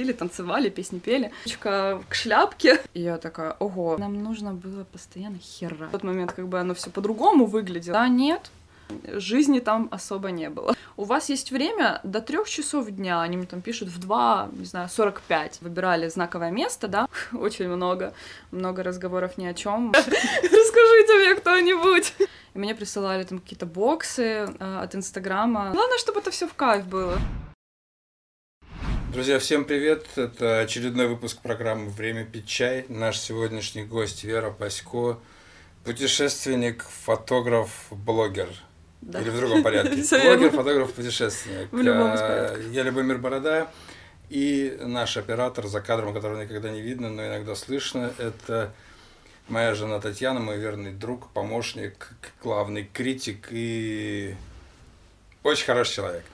тусили, танцевали, песни пели. Ручка к шляпке. И я такая, ого, нам нужно было постоянно хера. В тот момент как бы оно все по-другому выглядело. Да, нет, жизни там особо не было. У вас есть время до трех часов дня, они мне там пишут в 2, не знаю, 45. Выбирали знаковое место, да, очень много, много разговоров ни о чем. Расскажите мне кто-нибудь. И мне присылали там какие-то боксы э, от Инстаграма. Главное, чтобы это все в кайф было. Друзья, всем привет! Это очередной выпуск программы «Время пить чай». Наш сегодняшний гость Вера Пасько, путешественник, фотограф, блогер. Да. Или в другом порядке. Блогер, фотограф, путешественник. В любом из А. Я Любомир Борода. И наш оператор за кадром, которого никогда не видно, но иногда слышно, это моя жена Татьяна, мой верный друг, помощник, главный критик и очень хороший человек.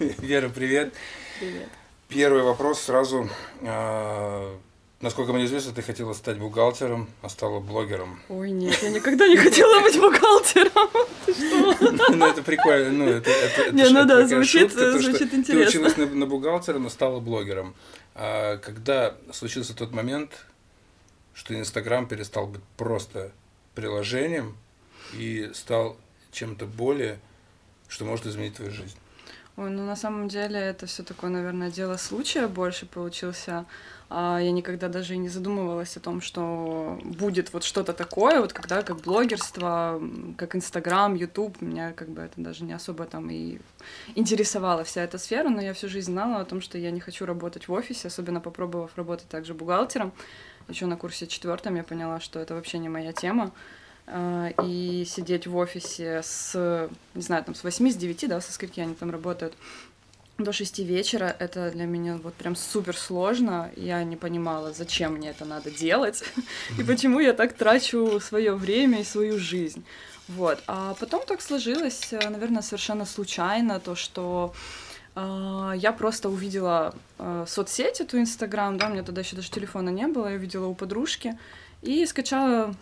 Вера, привет. Привет. Первый вопрос сразу. А, Насколько мне известно, ты хотела стать бухгалтером, а стала блогером. Ой, нет, я никогда не хотела быть бухгалтером. Ты что? Ну, это прикольно. Ну, это, это, Не, ну да, звучит- звучит Ты интересно. училась на, на бухгалтера, но стала блогером. А когда случился тот момент, что Инстаграм перестал быть просто приложением и стал чем-то более, что может изменить твою жизнь? Ой, ну на самом деле это все такое, наверное, дело случая больше получился. А я никогда даже и не задумывалась о том, что будет вот что-то такое, вот когда как блогерство, как Инстаграм, Ютуб, меня как бы это даже не особо там и интересовала вся эта сфера, но я всю жизнь знала о том, что я не хочу работать в офисе, особенно попробовав работать также бухгалтером. Еще на курсе четвертом я поняла, что это вообще не моя тема. А, И сидеть в офисе с, не знаю, там с 8, с 9, да, со скольки они там работают, до 6 вечера, это для меня вот прям супер сложно. Я не понимала, зачем мне это надо делать и почему я так трачу свое время и свою жизнь. Вот. А потом так сложилось, э, наверное, совершенно случайно, то, что а, я просто увидела э, соцсеть, эту Инстаграм, да, у меня тогда еще даже телефона не было, я увидела у подружки и скачала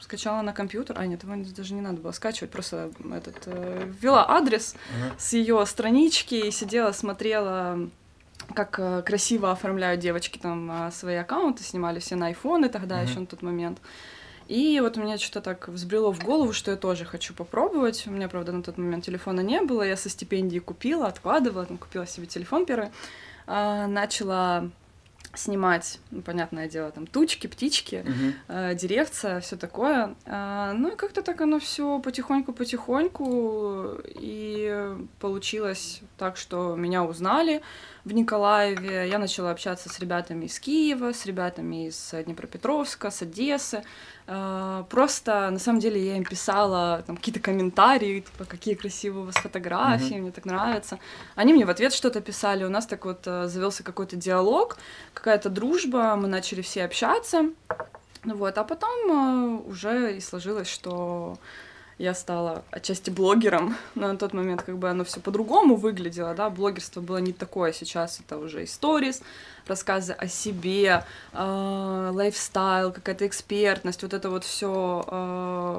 скачала на компьютер, а нет, его даже не надо было скачивать, просто этот э, ввела адрес с ее странички и сидела, смотрела, как э, красиво оформляют девочки там э, свои аккаунты, снимали все на айфоны тогда Мгм. еще на тот момент. И вот у меня что-то так взбрело в голову, что я тоже хочу попробовать. У меня, правда, на тот момент телефона не было. Я со стипендии купила, откладывала, там, купила себе телефон первый. А, начала снимать, ну, понятное дело, там тучки, птички, Мгм. э, деревца, все такое. А, Ну и как-то так оно все потихоньку-потихоньку и получилось так, что меня узнали в Николаеве. Я начала общаться с ребятами из Киева, с ребятами из Днепропетровска, с Одессы. А, Просто, на самом деле, я им писала там какие-то комментарии, типа, какие красивые у вас фотографии, мне так нравится. Они мне в ответ что-то писали, у нас так вот завелся какой-то диалог, какая-то дружба, мы начали все общаться. Ну Вот, а потом э, уже и сложилось, что я стала отчасти блогером, но на тот момент как бы оно все по-другому выглядело, да, блогерство было не такое, сейчас это уже историс, рассказы о себе, э, лайфстайл, какая-то экспертность, вот это вот все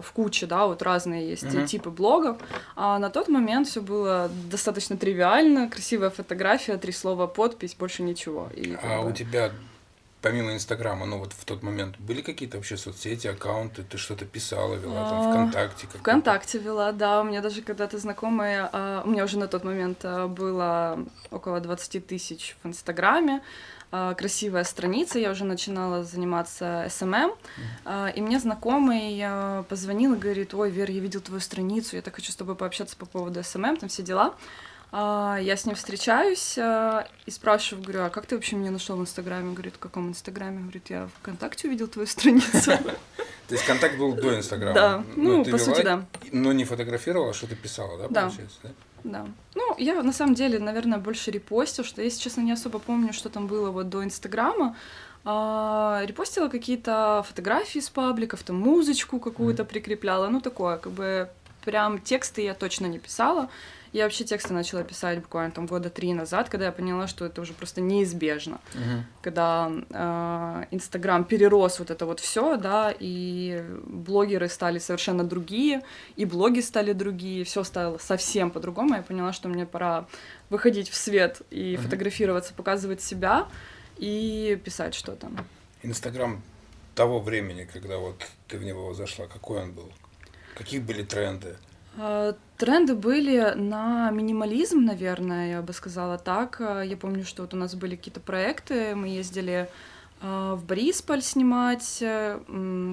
в куче, да, вот разные есть Мгм. типы блогов, а на тот момент все было достаточно тривиально, красивая фотография, три слова, подпись, больше ничего. И А бы- у тебя, помимо Инстаграма, ну вот в тот момент, были какие-то вообще соцсети, аккаунты, ты что-то писала, вела там А, ВКонтакте? какой-то? ВКонтакте вела, да. У меня даже когда-то знакомые, а, у меня уже на тот момент а, было около 20 тысяч в Инстаграме. а, Красивая страница, я уже начинала заниматься SMM, а, и мне знакомый позвонил и говорит, ой, Вер, я видел твою страницу, я так хочу с тобой пообщаться по поводу СММ, там все дела. А, Я с ним встречаюсь а, и спрашиваю, говорю, а как ты вообще меня нашел в Инстаграме? Говорит, в каком Инстаграме? Говорит, я ВКонтакте увидел твою страницу. То есть контакт был до Инстаграма? Да, ну, ты по сути, да. Но не фотографировала, а что-то писала, да, Да. получается? Да? Да. Ну, я на самом деле, наверное, больше репостил, что, если честно, не особо помню, что там было вот до Инстаграма. А, репостила какие-то фотографии с пабликов, там музычку какую-то прикрепляла, ну такое, как бы прям тексты я точно не писала. Я вообще тексты начала писать буквально там года три назад, когда я поняла, что это уже просто неизбежно. Мгм. Когда э, Инстаграм перерос вот это вот все, да, и блогеры стали совершенно другие, и блоги стали другие, все стало совсем по-другому. Я поняла, что мне пора выходить в свет и Мгм. фотографироваться, показывать себя и писать что-то. Инстаграм того времени, когда вот ты в него зашла, какой он был? Какие были тренды? Э, Тренды были на минимализм, наверное, я бы сказала так. Э, Я помню, что вот у нас были какие-то проекты, мы ездили э, в Борисполь снимать,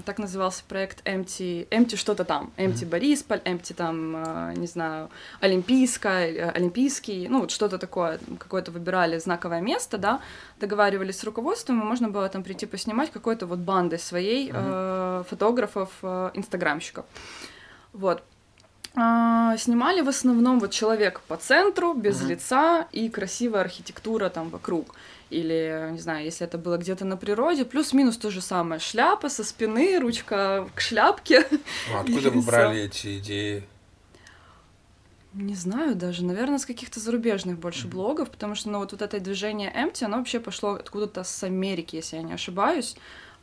так назывался проект Empty, Empty что-то там, Empty Мгм. Борисполь, Empty там, не знаю, Олимпийская, Олимпийский, ну вот что-то такое, какое-то выбирали знаковое место, да, договаривались с руководством, и можно было там прийти поснимать какой-то вот бандой своей э, фотографов, э, инстаграмщиков. Вот. А, снимали в основном вот человек по центру, без Мгм. лица и красивая архитектура там вокруг. Или, не знаю, если это было где-то на природе, плюс-минус то же самое. Шляпа со спины, ручка к шляпке. Ну, откуда вы брали эти идеи? Не знаю даже, наверное, с каких-то зарубежных больше Мгм. блогов, потому что, ну, вот, вот это движение Empty, оно вообще пошло откуда-то с Америки, если я не ошибаюсь.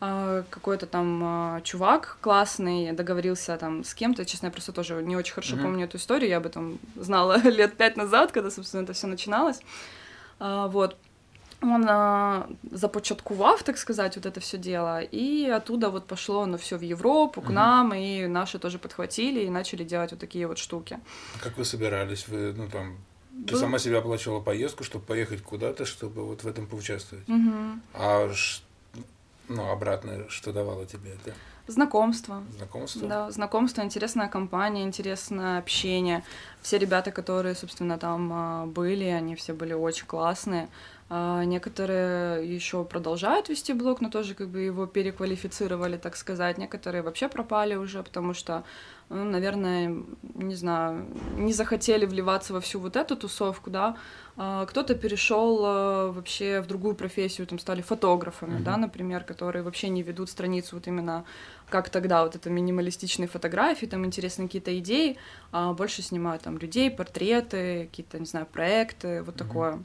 А, Какой-то там а, чувак классный договорился там с кем-то, честно, я просто тоже не очень хорошо Мгм. помню эту историю, я об этом знала лет пять назад, когда, собственно, это все начиналось. А, Вот. Он а, започаткував, так сказать, вот это все дело, и оттуда вот пошло оно все в Европу, к Мгм. нам, и наши тоже подхватили и начали делать вот такие вот штуки. Как вы собирались? Вы, ну, там, ты Был- сама себе оплачивала поездку, чтобы поехать куда-то, чтобы вот в этом поучаствовать? Мгм. А ш- ну, обратно, что давало тебе это? Знакомство. Знакомство? Да, знакомство, интересная компания, интересное общение. Все ребята, которые, собственно, там а, были, они все были очень классные. А, Некоторые еще продолжают вести блог, но тоже как бы его переквалифицировали, так сказать. Некоторые вообще пропали уже, потому что, ну, наверное, не знаю, не захотели вливаться во всю вот эту тусовку, да. А, Кто-то перешел вообще в другую профессию, там стали фотографами, Мгм. да, например, которые вообще не ведут страницу вот именно как тогда вот это минималистичные фотографии, там интересные какие-то идеи, а больше снимают там людей, портреты, какие-то, не знаю, проекты, вот Мгм. такое.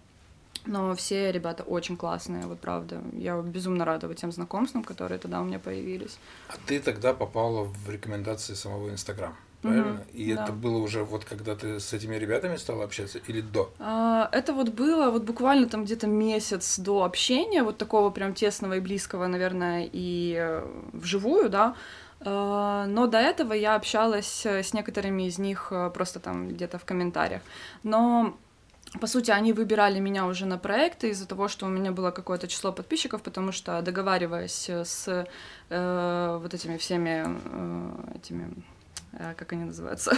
Но все ребята очень классные, вот правда. Я безумно рада вот тем знакомствам, которые тогда у меня появились. А ты тогда попала в рекомендации самого Инстаграм, Правильно? И да. это было уже вот когда ты с этими ребятами стала общаться или до? А, Это вот было вот буквально там где-то месяц до общения, вот такого прям тесного и близкого, наверное, и э, вживую, да. А, Но до этого я общалась э, с некоторыми из них э, просто там где-то в комментариях. Но по сути, они выбирали меня уже на проекты из-за того, что у меня было какое-то число подписчиков, потому что договариваясь с э, вот этими всеми э, этими, как они называются,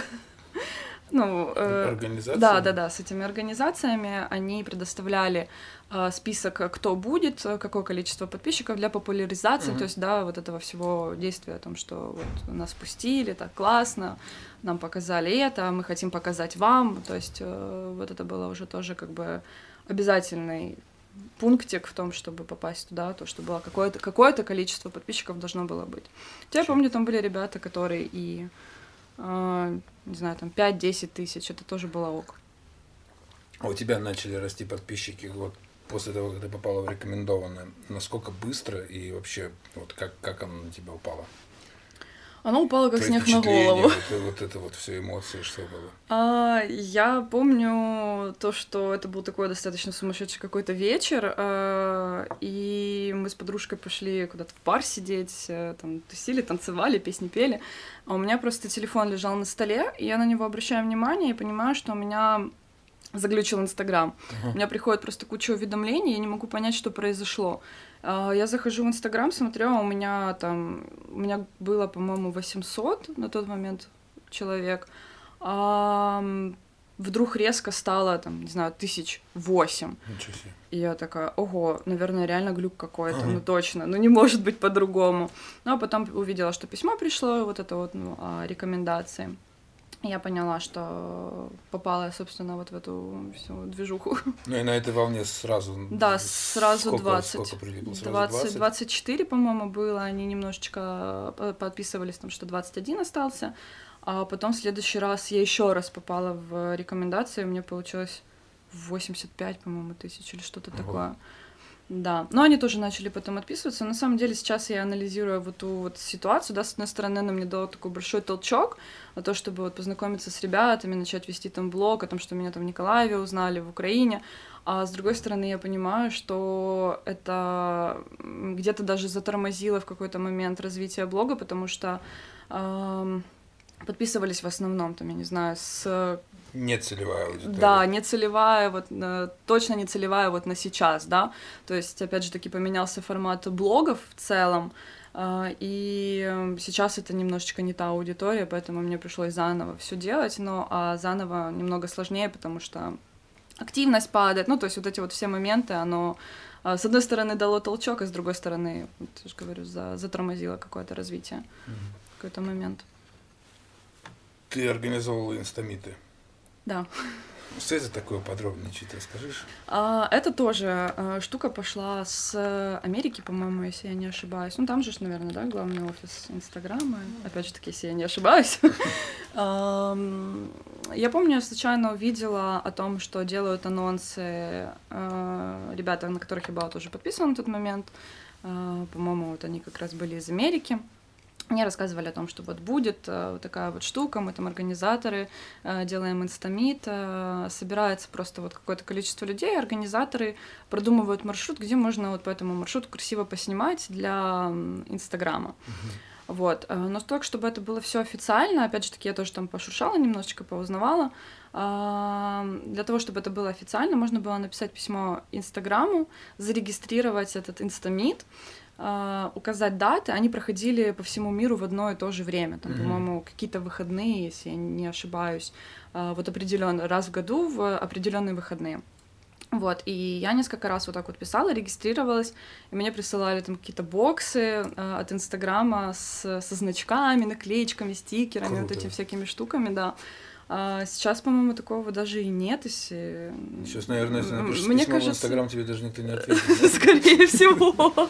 ну, э, да, да, да, с этими организациями. Они предоставляли э, список, кто будет, э, какое количество подписчиков для популяризации, Мгм. то есть, да, вот этого всего действия о том, что вот нас пустили, так классно, нам показали это, мы хотим показать вам, то есть э, вот это было уже тоже как бы обязательный пунктик в том, чтобы попасть туда, то, что было какое-то какое количество подписчиков должно было быть. Я помню, там были ребята, которые и, э, не знаю, там 5-10 тысяч, это тоже было ок. А у тебя начали расти подписчики вот после того, как ты попала в рекомендованное. Насколько быстро и вообще вот как, как оно на тебя упало? Оно упало как снег на голову. Вот, вот это вот все эмоции, что было? А, я помню то, что это был такой достаточно сумасшедший какой-то вечер, а, и мы с подружкой пошли куда-то в бар сидеть, э, там тусили, танцевали, песни пели, а у меня просто телефон лежал на столе, и я на него обращаю внимание и понимаю, что у меня заглючил Инстаграм. У меня приходит просто куча уведомлений, я не могу понять, что произошло. А, Я захожу в Инстаграм, смотрю, а у меня там, у меня было, по-моему, 800 на тот момент человек. А вдруг резко стало, там, не знаю, тысяч восемь. И я такая, ого, наверное, реально глюк какой-то, Ага. ну точно, ну не может быть по-другому. Ну а потом увидела, что письмо пришло, вот это вот, ну, о рекомендации. Я поняла, что попала, собственно, вот в эту всю движуху. Ну и на этой волне сразу... Да, сразу сколько, 20. Сколько прилипло? Сразу 20, 20? 24, по-моему, было. Они немножечко э, подписывались, там, что 21 остался. А потом в следующий раз я еще раз попала в рекомендации, у меня получилось 85, по-моему, тысяч или что-то такое. Да, но они тоже начали потом отписываться. На самом деле сейчас я анализирую вот ту вот ситуацию, да, с одной стороны, она мне дала такой большой толчок, на то, чтобы вот познакомиться с ребятами, начать вести там блог о том, что меня там в Николаеве узнали, в Украине, а с другой стороны, я понимаю, что это где-то даже затормозило в какой-то момент развитие блога, потому что эм, подписывались в основном, там, я не знаю, с не целевая аудитория. Да, не целевая, вот э, точно не целевая вот на сейчас, да. То есть, опять же таки, поменялся формат блогов в целом, э, и сейчас это немножечко не та аудитория, поэтому мне пришлось заново все делать, но а заново немного сложнее, потому что активность падает, ну, то есть вот эти вот все моменты, оно э, с одной стороны дало толчок, а с другой стороны, вот, я же говорю, за, затормозило какое-то развитие, mm-hmm. какой-то момент. Ты организовывала инстамиты? Да. Что это такое подробнее чуть расскажешь? А, это тоже а, штука пошла с Америки, по-моему, если я не ошибаюсь. Ну, там же, наверное, да, главный офис Инстаграма. Опять же таки, если я не ошибаюсь. Я помню, я случайно увидела о том, что делают анонсы а, ребята, на которых я была тоже подписана на тот момент. По-моему, вот они как раз были из Америки. Мне рассказывали о том, что вот будет э, вот такая вот штука, мы там организаторы, э, делаем инстамит, э, собирается просто вот какое-то количество людей, организаторы продумывают маршрут, где можно вот по этому маршруту красиво поснимать для Инстаграма. Uh-huh. Вот. Но так, чтобы это было все официально, опять же таки, я тоже там пошуршала немножечко, поузнавала. Для того, чтобы это было официально, можно было написать письмо Инстаграму, зарегистрировать этот инстамит, а, указать даты, они проходили по всему миру в одно и то же время. Там, mm-hmm. по-моему, какие-то выходные, если я не ошибаюсь, а, вот определенно раз в году в определенные выходные. Вот, и я несколько раз вот так вот писала, регистрировалась, и мне присылали там какие-то боксы э, от Инстаграма с, со значками, наклеечками, стикерами, Круто. вот этими всякими штуками, да. А сейчас, по-моему, такого даже и нет. Если... Сейчас, наверное, если напишешь Мне письмо кажется... в Инстаграм, тебе даже никто не ответит. Скорее всего.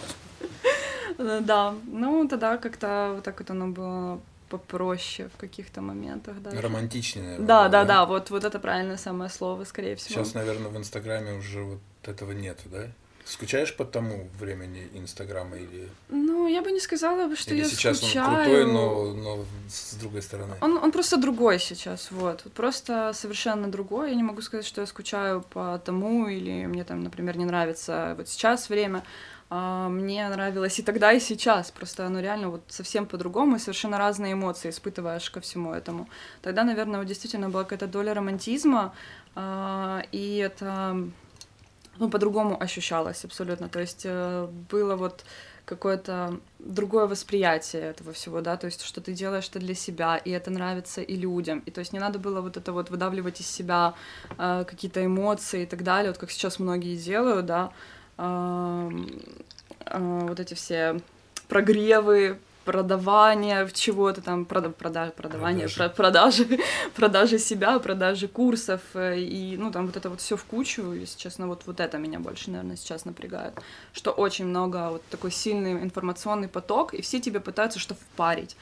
Да, ну тогда как-то вот так вот оно было попроще в каких-то моментах, да. Романтичнее, наверное. Да, да, да, вот, вот это правильное самое слово, скорее всего. Сейчас, наверное, в Инстаграме уже вот этого нет, да? Скучаешь по тому времени Инстаграма или... Ну, я бы не сказала, что или я сейчас скучаю. он крутой, но, но с другой стороны. Он, он просто другой сейчас, вот. Просто совершенно другой. Я не могу сказать, что я скучаю по тому, или мне там, например, не нравится вот сейчас время. А, мне нравилось и тогда, и сейчас. Просто оно реально вот совсем по-другому, и совершенно разные эмоции испытываешь ко всему этому. Тогда, наверное, вот действительно была какая-то доля романтизма, а, и это ну, по-другому ощущалось абсолютно. То есть э, было вот какое-то другое восприятие этого всего, да, то есть что ты делаешь это для себя, и это нравится и людям, и то есть не надо было вот это вот выдавливать из себя э, какие-то эмоции и так далее, вот как сейчас многие делают, да, вот эти все прогревы, продавание чего-то там, прода, прода, продавание, продажи. Про, продажи, продажи себя, продажи курсов, э, и, ну, там вот это вот все в кучу, если честно, вот, вот это меня больше, наверное, сейчас напрягает, что очень много, вот такой сильный информационный поток, и все тебе пытаются что впарить,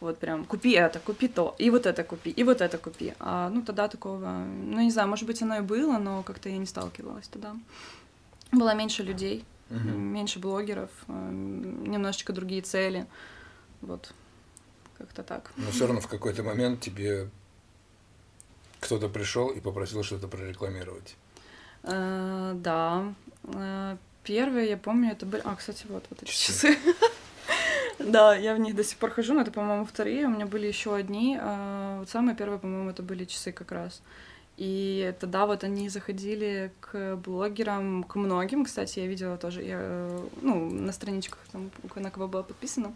вот прям, купи это, купи то, и вот это купи, и вот это купи, а, ну, тогда такого, ну, не знаю, может быть, оно и было, но как-то я не сталкивалась тогда было меньше людей, угу. меньше блогеров, э, немножечко другие цели. Вот, как-то так. Но все равно в какой-то момент тебе кто-то пришел и попросил что-то прорекламировать. Э, да. Э, первые, я помню, это были... А, кстати, вот, вот эти часы. Да, я в них до сих пор хожу, но это, по-моему, вторые. У меня были еще одни. Вот самые первые, по-моему, это были часы как раз. И тогда вот они заходили к блогерам, к многим, кстати, я видела тоже, я, ну, на страничках, там, на кого было подписано.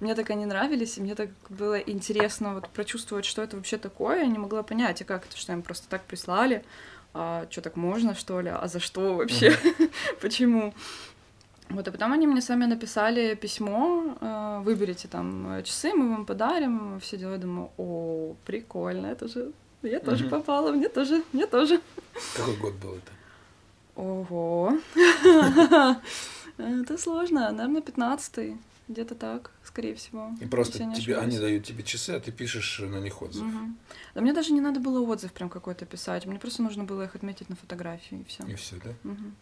Мне так они нравились, и мне так было интересно вот прочувствовать, что это вообще такое. Я не могла понять, а как это, что им просто так прислали, а что так можно, что ли, а за что вообще, почему. Вот, а потом они мне сами написали письмо, э, выберите там часы, мы вам подарим, все дела. Думаю, о, прикольно, это же я тоже попала, мне тоже, мне тоже. Какой год был это? Ого. Это сложно, наверное, пятнадцатый, где-то так, скорее всего. И просто тебе, они дают тебе часы, а ты пишешь на них отзыв. Мгм. Да мне даже не надо было отзыв прям какой-то писать, мне просто нужно было их отметить на фотографии и все. И все, да? Мгм.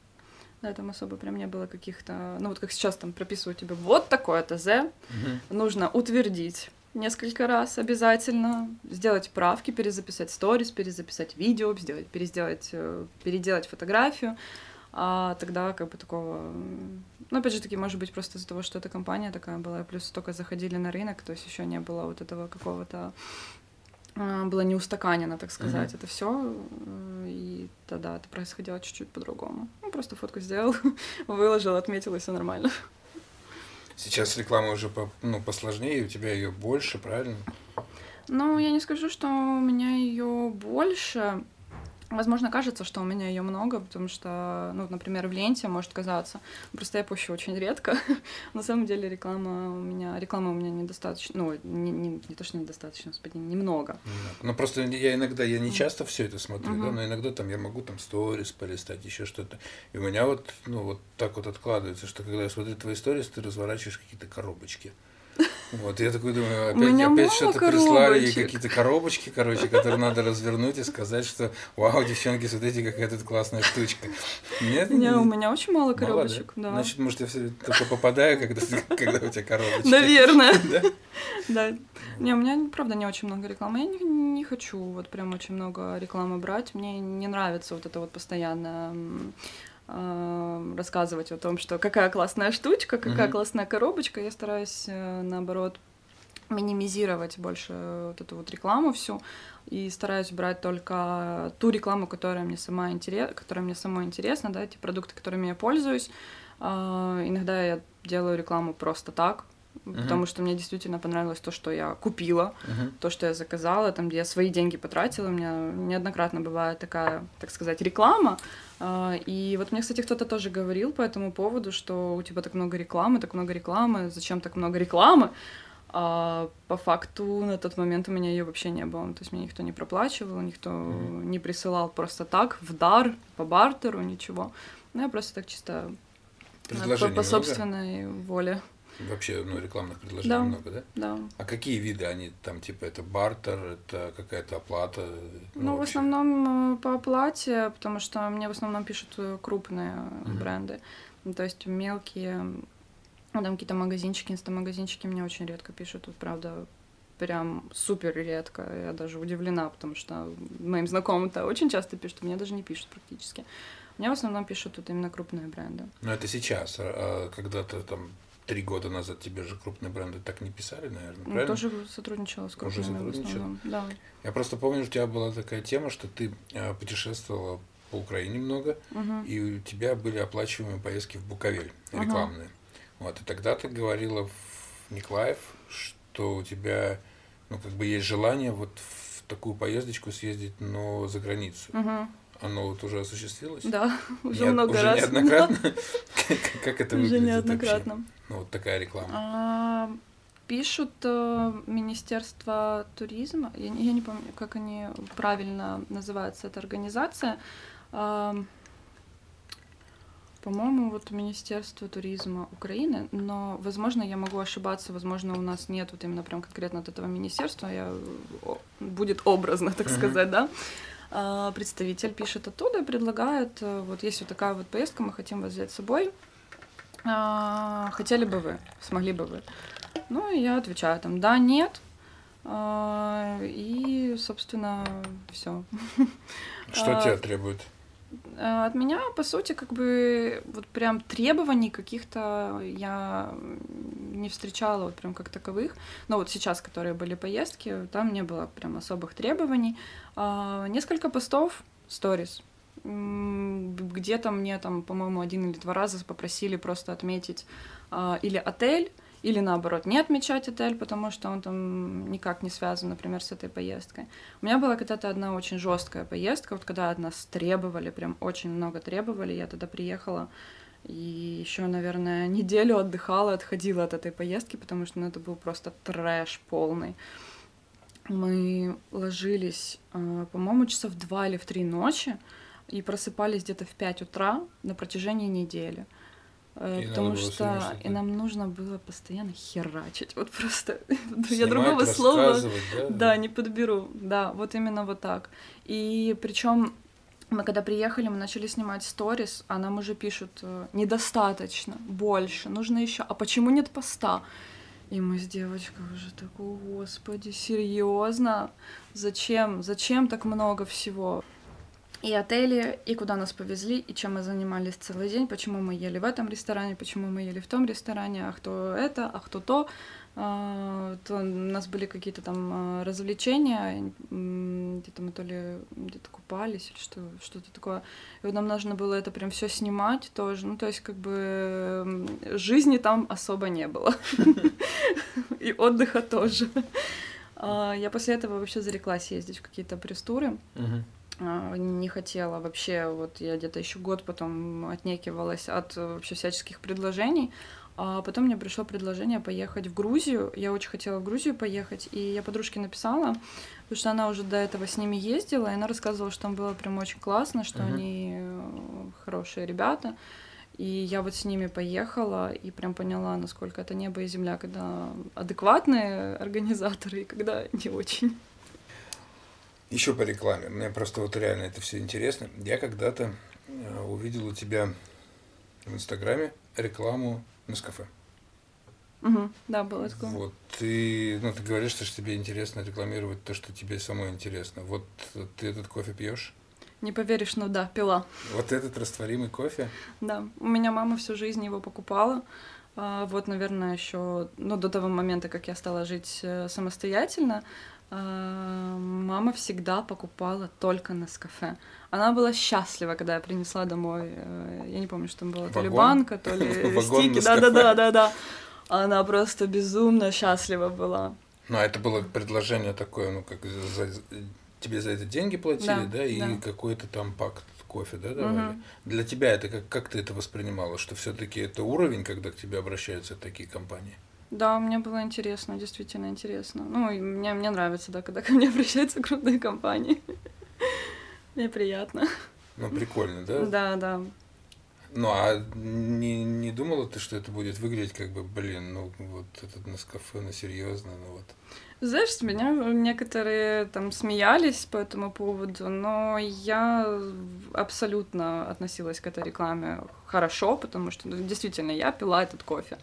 Да, там особо прям не было каких-то... Ну вот как сейчас там прописывают тебе вот такое ТЗ, Мгм. нужно утвердить несколько раз обязательно, сделать правки, перезаписать сторис, перезаписать видео, сделать, переделать, э, переделать фотографию, а тогда как бы такого... Ну, опять же таки, может быть, просто из-за того, что эта компания такая была, плюс только заходили на рынок, то есть еще не было вот этого какого-то а, было не устаканено, так сказать, это все, и тогда это происходило чуть-чуть по-другому. Ну, просто фотку сделал, выложил, отметил, и все нормально. Сейчас реклама уже по, ну, посложнее, у тебя ее больше, правильно? Ну, я не скажу, что у меня ее больше. Возможно, кажется, что у меня ее много, потому что, ну, например, в ленте может казаться. Просто я пущу очень редко. На самом деле реклама у меня, реклама у меня недостаточно, ну, не, не, не то, что недостаточно, господи, немного. Ну просто я иногда, я не часто все это смотрю, да, Мгм. но иногда там я могу там сторис полистать, еще что-то. И у меня вот, ну, вот так вот откладывается, что когда я смотрю твои сторис, ты разворачиваешь какие-то коробочки. Вот, я такой думаю, опять, опять что-то прислали, коробочек. какие-то коробочки, короче, которые надо развернуть и сказать, что вау, девчонки, смотрите, какая тут классная штучка. Нет? Не, у меня очень мало коробочек, да. Значит, может, я все только попадаю, когда, когда у тебя коробочки. Наверное. Да? Да. Не, у меня, правда, не очень много рекламы. Я не, не хочу вот прям очень много рекламы брать. Мне не нравится вот это вот постоянно рассказывать о том, что какая классная штучка, какая Мгм. классная коробочка. Я стараюсь, э, наоборот, минимизировать больше вот эту вот рекламу всю и стараюсь брать только ту рекламу, которая мне сама интерес, которая мне самой интересна, да, те продукты, которыми я пользуюсь. А, Иногда я делаю рекламу просто так, потому что мне действительно понравилось то, что я купила, Мгм. то, что я заказала, там, где я свои деньги потратила. У меня неоднократно бывает такая, так сказать, реклама. А, И вот мне, кстати, кто-то тоже говорил по этому поводу, что у тебя так много рекламы, так много рекламы, зачем так много рекламы? А по факту на тот момент у меня ее вообще не было. То есть мне никто не проплачивал, никто Мгм. не присылал просто так, в дар, по бартеру, ничего. Ну, я просто так чисто э, по, по собственной воле. Вообще, ну, рекламных предложений Да. много, да? Да. А какие виды они там, типа, это бартер, это какая-то оплата? Ну, в вообще? основном э, по оплате, потому что мне в основном пишут э, крупные Мгм. бренды. Ну, то есть мелкие, ну, там какие-то магазинчики, инстамагазинчики мне очень редко пишут. Вот, правда, прям супер редко. Я даже удивлена, потому что моим знакомым-то очень часто пишут, мне даже не пишут практически. Мне в основном пишут тут именно крупные бренды. Ну, это сейчас, а, а когда-то там три года назад тебе же крупные бренды так не писали, наверное, Ну, правильно? тоже сотрудничала с Уже крупными в сотрудничала? Да. Я просто помню, у тебя была такая тема, что ты а, путешествовала по Украине много, Мгм. и у тебя были оплачиваемые поездки в Буковель, рекламные. Вот, и тогда ты говорила в Николаев, что у тебя, ну, как бы есть желание вот в такую поездочку съездить, но за границу. Мгм. Оно вот уже осуществилось? Да, уже Не- много уже раз. неоднократно? Как это Уже выглядит неоднократно. вообще? Ну, вот такая реклама. А, Пишут э, Министерство туризма, я, не- я не помню, как они правильно называется, эта организация. А, По-моему, вот Министерство туризма Украины, но, возможно, я могу ошибаться, возможно, у нас нет вот именно прям конкретно от этого министерства, я, будет образно, так Мгм. сказать, да. А, Представитель пишет оттуда и предлагает, э, вот есть вот такая вот поездка, мы хотим вас взять с собой, а, хотели бы вы, смогли бы вы? Ну, и я отвечаю там, да, нет. А, И, собственно, все. Что тебя требует? От меня, по сути, как бы вот прям требований каких-то я не встречала вот прям как таковых. Но вот сейчас, которые были поездки, там не было прям особых требований. А, Несколько постов, сторис. Где-то мне там, по-моему, один или два раза попросили просто отметить а, или отель, или наоборот не отмечать отель, потому что он там никак не связан, например, с этой поездкой. У меня была когда-то одна очень жесткая поездка, вот когда от нас требовали, прям очень много требовали, я тогда приехала и еще, наверное, неделю отдыхала, отходила от этой поездки, потому что ну, это был просто трэш полный. Мы ложились, э, по-моему, часов в два или в три ночи и просыпались где-то в 5 утра на протяжении недели. Э, И Потому что что-то- и нам нужно было постоянно херачить. Вот просто я Снимать, другого слова да? да, не подберу. Да, вот именно вот так. И причем мы когда приехали, мы начали снимать сторис, а нам уже пишут э, недостаточно, больше, нужно еще. А почему нет поста? И мы с девочкой уже так, «О, господи, серьезно? Зачем? Зачем так много всего? И отели, и куда нас повезли, и чем мы занимались целый день, почему мы ели в этом ресторане, почему мы ели в том ресторане, а кто это, а кто то. А, то у нас были какие-то там а, развлечения, где-то мы то ли где-то купались или что, что-то такое. И вот нам нужно было это прям все снимать тоже. Ну, то есть, как бы жизни там особо не было. И отдыха тоже. А, Я после этого вообще зареклась ездить в какие-то пресс-туры. А, не хотела вообще, вот я где-то еще год потом отнекивалась от э, вообще всяческих предложений, а потом мне пришло предложение поехать в Грузию, я очень хотела в Грузию поехать, и я подружке написала, потому что она уже до этого с ними ездила, и она рассказывала, что там было прям очень классно, что Мгм. они э, хорошие ребята, и я вот с ними поехала и прям поняла, насколько это небо и земля, когда адекватные организаторы и когда не очень. Еще по рекламе. Мне просто вот реально это все интересно. Я когда-то э, увидел у тебя в Инстаграме рекламу на кафе. Мгм, Да, было такое. Вот ты, ну, ты говоришь, что тебе интересно рекламировать то, что тебе самой интересно. Вот ты этот кофе пьешь? Не поверишь, но да, пила. Вот этот растворимый кофе? Да, у меня мама всю жизнь его покупала. А, Вот, наверное, еще, ну, до того момента, как я стала жить э, самостоятельно, мама всегда покупала только на кафе. Она была счастлива, когда я принесла домой, э, я не помню, что там было, то ли банка, то ли стики, да-да-да-да-да. Она просто безумно счастлива была. Ну, а это было предложение такое, ну, как за- тебе за это деньги платили, Да, да, и да. какой-то там пакт кофе, да, давали? Мгм. Для тебя это как, как ты это воспринимала, что все-таки это уровень, когда к тебе обращаются такие компании? Да, мне было интересно, действительно интересно. Ну, и мне, мне нравится, да, когда ко мне обращаются крупные компании. Мне приятно. Ну, прикольно, да? Да, да. Ну, а не, не думала ты, что это будет выглядеть как бы, блин, ну, вот этот Нескафе, ну, серьезно, ну, вот. Знаешь, с меня некоторые там смеялись по этому поводу, но я абсолютно относилась к этой рекламе хорошо, потому что ну, действительно я пила этот кофе.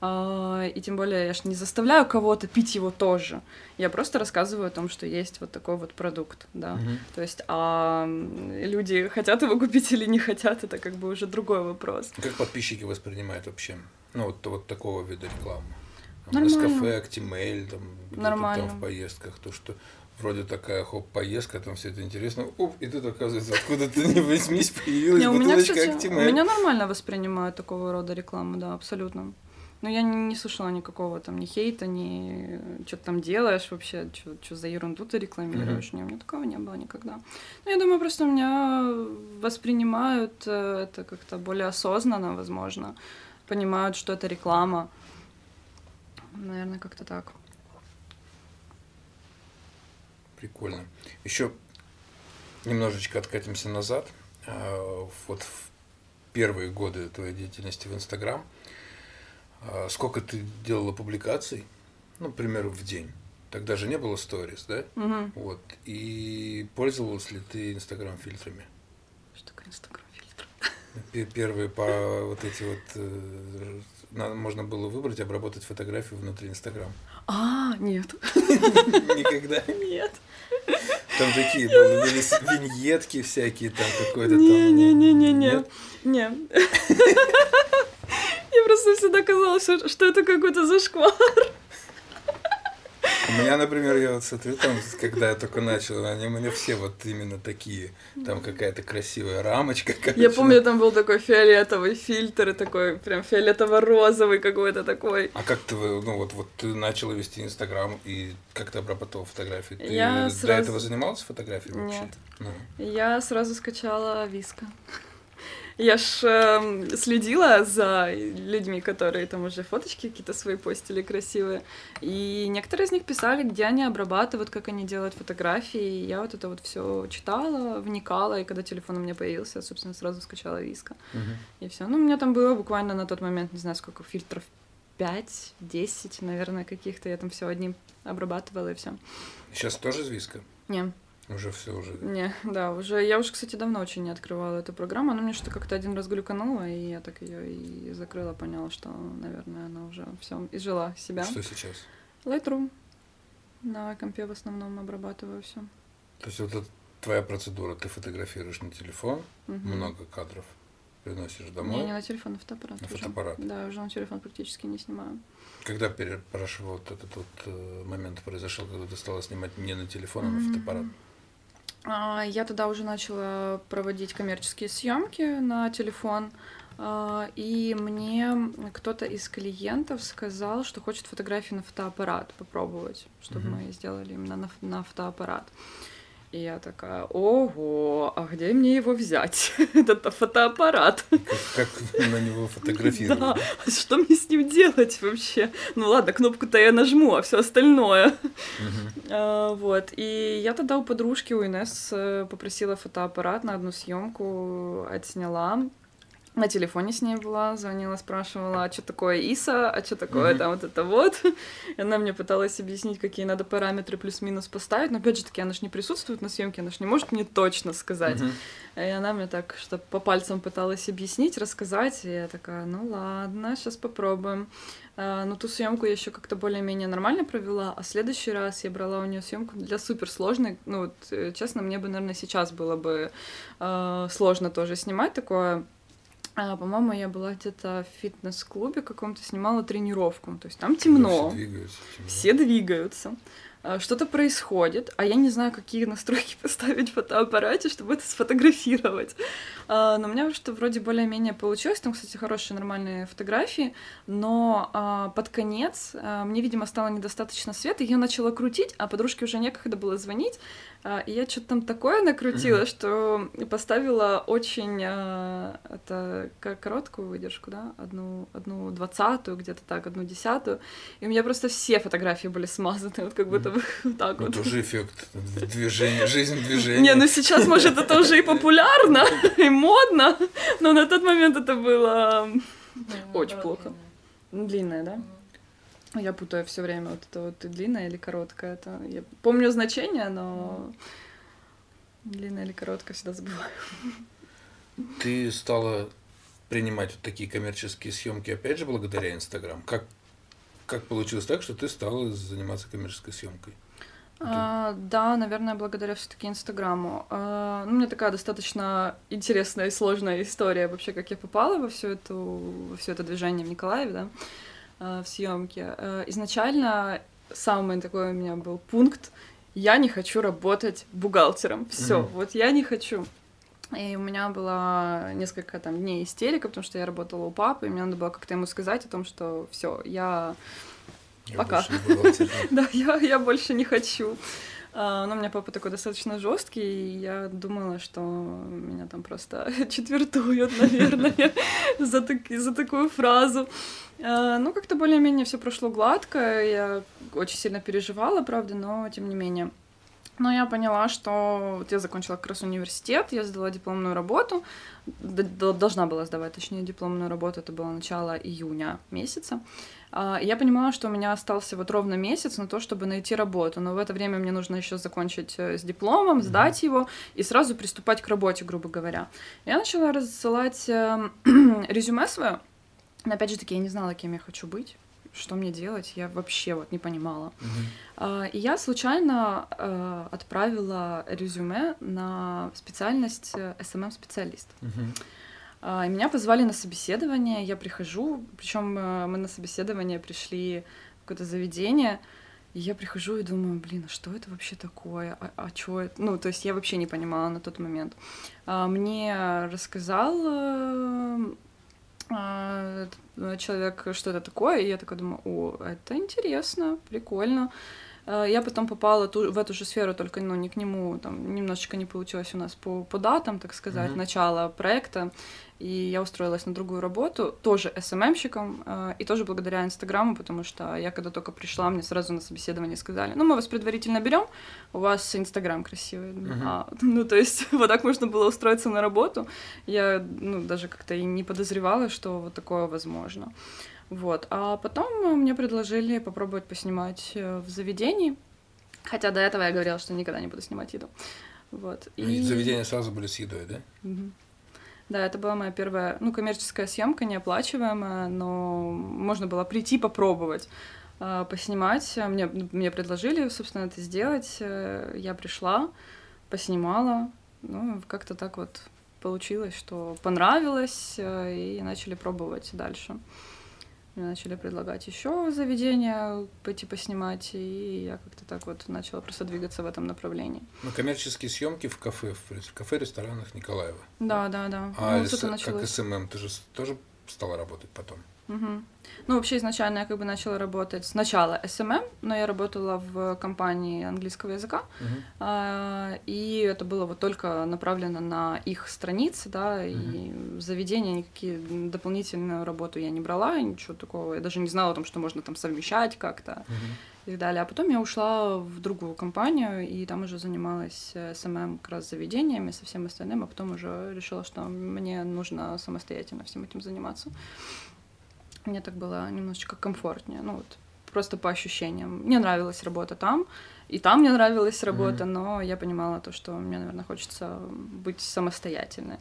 А, И тем более я ж не заставляю кого-то пить его тоже. Я просто рассказываю о том, что есть вот такой вот продукт, да. Мгм. То есть, а люди хотят его купить или не хотят, это как бы уже другой вопрос. Как подписчики воспринимают вообще, ну, вот, вот такого вида рекламы? Нормально. Нескафе, Актимель, там, где-то Нормально. там в поездках, то, что вроде такая, хоп, поездка, там все это интересно, оп, и тут, оказывается, откуда-то не возьмись, появилась Не, у меня, бутылочка кстати, у Актимель. меня нормально воспринимают такого рода рекламу, да, абсолютно. Но я не, не слышала никакого там ни хейта, ни что ты там делаешь вообще, что за ерунду ты рекламируешь. Не, у меня такого не было никогда. Ну, я думаю, просто меня воспринимают э, это как-то более осознанно, возможно. Понимают, что это реклама. Наверное, как-то так. Прикольно. Еще немножечко откатимся назад. А, Вот в первые годы твоей деятельности в Инстаграм, сколько ты делала публикаций, ну, к примеру, в день? Тогда же не было сторис, да? Мгм. Вот. И пользовалась ли ты Инстаграм фильтрами? Что такое инстаграм-фильтр? Пе- Первые по вот эти вот э, можно было выбрать, обработать фотографию внутри Инстаграм. А, нет. Никогда. Нет. Там такие были виньетки всякие, там какой-то там. Не-не-не-не-не. Не. Просто всегда казалось, что- это какой-то зашквар. У меня, например, я вот смотрю, там, когда я только начал, они у меня все вот именно такие. Там какая-то красивая рамочка. Я короче, помню, там был такой фиолетовый фильтр, и такой прям фиолетово-розовый какой-то такой. А как ты, ну вот, вот ты начала вести Инстаграм и как ты обрабатывала фотографии? Ты Я до сразу- этого занималась фотографией вообще? Нет. Ну. Я сразу скачала Виска. Я ж э, следила за людьми, которые там уже фоточки какие-то свои постили красивые. И некоторые из них писали, где они обрабатывают, как они делают фотографии. И я вот это вот все читала, вникала, и когда телефон у меня появился, собственно, сразу скачала Виска. Мгм. И все. Ну, у меня там было буквально на тот момент, не знаю, сколько фильтров 5-10, наверное, каких-то. Я там все одним обрабатывала и все. Сейчас тоже звиска? Не, Уже все уже. не, да, уже. Я уже, кстати, давно очень не открывала эту программу. Она мне что-то как-то один раз глюканула, и я так ее и закрыла, поняла, что, наверное, она уже все изжила себя. Что сейчас? Lightroom. На компе в основном обрабатываю все. То есть вот это твоя процедура, ты фотографируешь на телефон, много кадров, приносишь домой. Не, не на телефон, на фотоаппарат. На уже. фотоаппарат. Да, уже на телефон практически не снимаю. Когда пере- прошел вот этот вот э, момент произошел, когда ты стала снимать не на телефон, а на Мгм. фотоаппарат? А, Я тогда уже начала проводить коммерческие съемки на телефон, а, и мне кто-то из клиентов сказал, что хочет фотографии на фотоаппарат попробовать, чтобы Мгм. мы сделали именно на, на фотоаппарат. И я такая, ого, а где мне его взять? Этот фотоаппарат. Как, как на него фотографировать? Да, что мне с ним делать вообще? Ну ладно, кнопку-то я нажму, а все остальное. Мгм. А, Вот. И я тогда у подружки, у Инесс, попросила фотоаппарат на одну съемку, отсняла. На телефоне с ней была, звонила, спрашивала, а что такое ИСа, а что такое там вот это вот. И она мне пыталась объяснить, какие надо параметры плюс-минус поставить, но опять же таки, она же не присутствует на съемке, она же не может мне точно сказать. И она мне так, что по пальцам пыталась объяснить, рассказать, и я такая, ну ладно, сейчас попробуем. А, Но ту съемку я еще как-то более-менее нормально провела, а в следующий раз я брала у нее съемку для суперсложной. Ну, вот, э, честно, мне бы, наверное, сейчас было бы э, сложно тоже снимать такое. А, по-моему, я была где-то в фитнес-клубе каком-то, снимала тренировку. То есть там темно. Все двигаются. темно. Все двигаются, а, что-то происходит, а я не знаю, какие настройки поставить в фотоаппарате, чтобы это сфотографировать. А, Но у меня что вроде более-менее получилось, там, кстати, хорошие нормальные фотографии, но а, под конец мне, видимо, стало недостаточно света, я начала крутить, а подружке уже некогда было звонить, и я что-то там такое накрутила, Мгм. что поставила очень а, это как короткую выдержку, да, одну, одну двадцатую, где-то так, одну десятую, и у меня просто все фотографии были смазаны, вот как будто бы вот так Ну, вот. тоже эффект движения, жизнь движения. Не, ну сейчас, может, это уже и популярно, и модно, но на тот момент это было Очень плохо. длинное, да? Я путаю все время вот это вот длинное или короткое. Это я помню значение, но длинное или короткое всегда забываю. Ты стала принимать вот такие коммерческие съемки, опять же, благодаря Инстаграм. Как, как получилось так, что ты стала заниматься коммерческой съемкой? А, да, наверное, благодаря все-таки Инстаграму. А, ну, у меня такая достаточно интересная и сложная история вообще, как я попала во все это, во все это движение в Николаеве, да, в съемке. А, изначально самый такой у меня был пункт: я не хочу работать бухгалтером. Все, Мгм. вот я не хочу. И у меня было несколько там дней истерика, потому что я работала у папы, и мне надо было как-то ему сказать о том, что все, я Я Пока. да, я, я больше не хочу. А, Но у меня папа такой достаточно жесткий, и я думала, что меня там просто четвертуют, наверное, за, так- за такую фразу. А, Ну, как-то более-менее все прошло гладко. Я очень сильно переживала, правда, но тем не менее. Но я поняла, что вот я закончила как раз университет, я сдала дипломную работу, должна была сдавать, точнее, дипломную работу, это было начало июня месяца. Я понимала, что у меня остался вот ровно месяц на то, чтобы найти работу, но в это время мне нужно еще закончить э, с дипломом, сдать его и сразу приступать к работе, грубо говоря. Я начала рассылать э, резюме свое, но опять же таки я не знала, кем я хочу быть, что мне делать, я вообще вот не понимала. А, И я случайно э, отправила резюме на специальность СММ-специалист. Мгм. А, И меня позвали на собеседование, я прихожу, причем мы на собеседование пришли в какое-то заведение, и я прихожу и думаю, блин, а что это вообще такое? А, а что это? Ну, то есть я вообще не понимала на тот момент. А, Мне рассказал э, а, этот человек, что это такое, и я такая думаю, о, это интересно, прикольно. Э, я потом попала ту, в эту же сферу, только ну, не к нему, там немножечко не получилось у нас по, по датам, так сказать, mm-hmm. начала проекта. И я устроилась на другую работу, тоже СММщиком, э, и тоже благодаря Инстаграму, потому что я когда только пришла, мне сразу на собеседование сказали, ну, мы вас предварительно берем, у вас Инстаграм красивый. Uh-huh. А, ну, то есть вот так можно было устроиться на работу. Я, ну, даже как-то и не подозревала, что вот такое возможно. Вот. А потом мне предложили попробовать поснимать э, в заведении, хотя до этого я говорила, что никогда не буду снимать еду. Вот. И, и заведения сразу были с едой, да? Угу. Да, это была моя первая, ну, коммерческая съемка, неоплачиваемая, но можно было прийти попробовать э, поснимать. Мне, мне предложили, собственно, это сделать. Э, я пришла, поснимала. Ну, как-то так вот получилось, что понравилось, и начали пробовать дальше. Мне начали предлагать еще заведения пойти поснимать, и я как-то так вот начала просто двигаться в этом направлении. Ну, коммерческие съемки в кафе, в принципе, кафе, ресторанах Николаева. Да, да, да. А ну, с, как СММ, ты же тоже стала работать потом? Угу. Ну, вообще изначально я как бы начала работать сначала SMM, но я работала в компании английского языка, а, и это было вот только направлено на их страницы, да, угу. и заведения никакие дополнительную работу я не брала, ничего такого, я даже не знала о том, что можно там совмещать как-то. Угу и так далее. А потом я ушла в другую компанию, и там уже занималась СММ как раз заведениями, со всем остальным, а потом уже решила, что мне нужно самостоятельно всем этим заниматься. Мне так было немножечко комфортнее, ну вот просто по ощущениям. Мне нравилась работа там, и там мне нравилась работа, mm-hmm. но я понимала то, что мне, наверное, хочется быть самостоятельной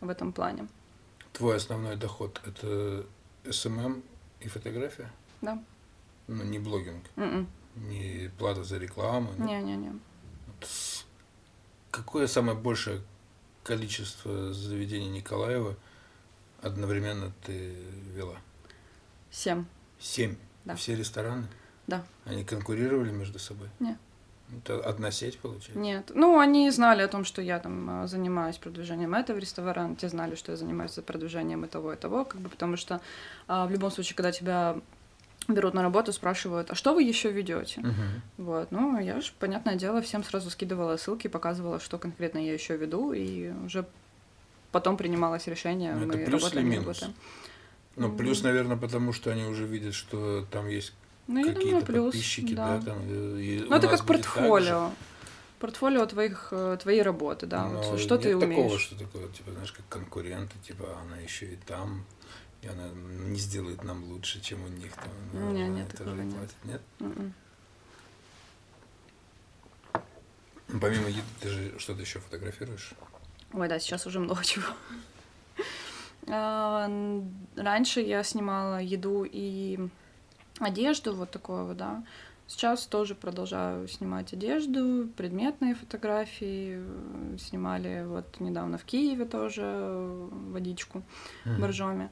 в этом плане. Твой основной доход — это СММ и фотография? Да. Ну, не блогинг? М-м. М-м. Не плата за рекламу? Не-не-не. Какое самое большее количество заведений Николаева одновременно ты вела? Семь. Семь? Да. Все рестораны? Да. Они конкурировали между собой? Нет. Это одна сеть, получается? Нет. Ну, они знали о том, что я там а, занимаюсь продвижением этого ресторана, те знали, что я занимаюсь продвижением и того, и того, как бы, потому что а, в любом случае, когда тебя берут на работу, спрашивают, а что вы еще ведете? Uh-huh. Вот, ну, я же, понятное дело, всем сразу скидывала ссылки, показывала, что конкретно я еще веду, и уже потом принималось решение, ну, мы это плюс работаем, или минус? работаем. Ну, плюс, наверное, потому что они уже видят, что там есть ну, какие-то подписчики, да, да там. И ну, это как портфолио. Портфолио твоих, э, твоей работы, да. Но вот, что нет ты умеешь. такого, что такое, типа, знаешь, как конкуренты, типа, она еще и там, и она не сделает нам лучше, чем у них там. Ну, нет, нет, такого нет. Платит. Нет? Mm-mm. М-м. Помимо еды, ты же что-то еще фотографируешь? Ой, да, сейчас уже много чего. А, раньше я снимала еду и одежду, вот такое вот, да. Сейчас тоже продолжаю снимать одежду, предметные фотографии. Снимали вот недавно в Киеве тоже водичку mm-hmm. боржоми.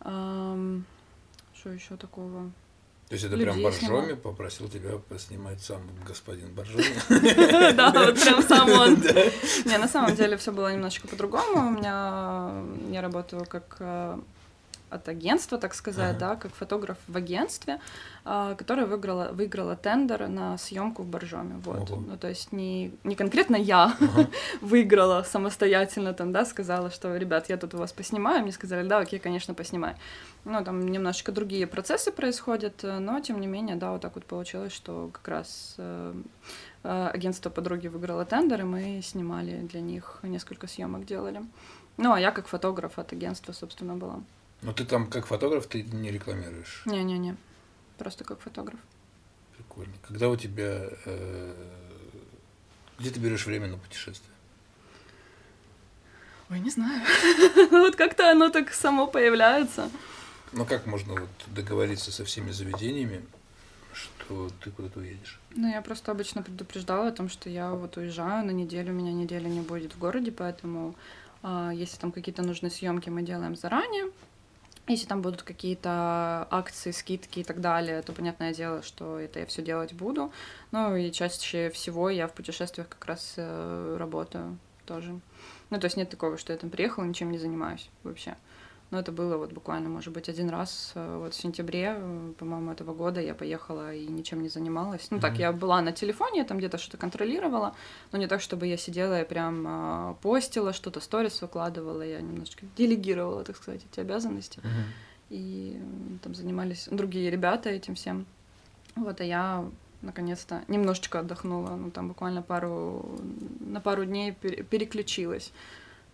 Что еще такого? То есть это прям Боржоми попросил тебя поснимать сам господин Боржоми? Да, вот прям сам он. Не, на самом деле все было немножечко по-другому. У меня я работаю как э, от агентства, так сказать, ага. да, как фотограф в агентстве, а, которое выиграла, выиграла тендер на съемку в Боржоме. Вот. Ого. Ну, то есть не, не конкретно я ага. выиграла самостоятельно, там, да, сказала, что, ребят, я тут у вас поснимаю. Мне сказали, да, окей, конечно, поснимай. Ну, там немножечко другие процессы происходят, но, тем не менее, да, вот так вот получилось, что как раз э, э, агентство подруги выиграло тендер, и мы снимали для них несколько съемок делали. Ну, а я как фотограф от агентства, собственно, была. Но ты там как фотограф ты не рекламируешь? Не-не-не, просто как фотограф. Прикольно. Когда у тебя... Э, где ты берешь время на путешествие? Ой, не знаю. вот как-то оно так само появляется. Ну как можно вот договориться со всеми заведениями, что ты куда-то уедешь? Ну, я просто обычно предупреждала о том, что я вот уезжаю на неделю, у меня неделя не будет в городе, поэтому э, если там какие-то нужные съемки мы делаем заранее, если там будут какие-то акции, скидки и так далее, то понятное дело, что это я все делать буду. Ну и чаще всего я в путешествиях как раз э, работаю тоже. Ну, то есть нет такого, что я там приехала, ничем не занимаюсь вообще. Но это было вот буквально, может быть, один раз э, вот в сентябре, э, по-моему, этого года я поехала и ничем не занималась. Ну, так, я была на телефоне, там где-то что-то контролировала, но не так, чтобы я сидела и прям э, постила, что-то сторис выкладывала, я немножечко делегировала, так сказать, эти обязанности. И там занимались другие ребята этим всем. Вот, а я наконец-то немножечко отдохнула, ну, там буквально пару, на пару дней переключилась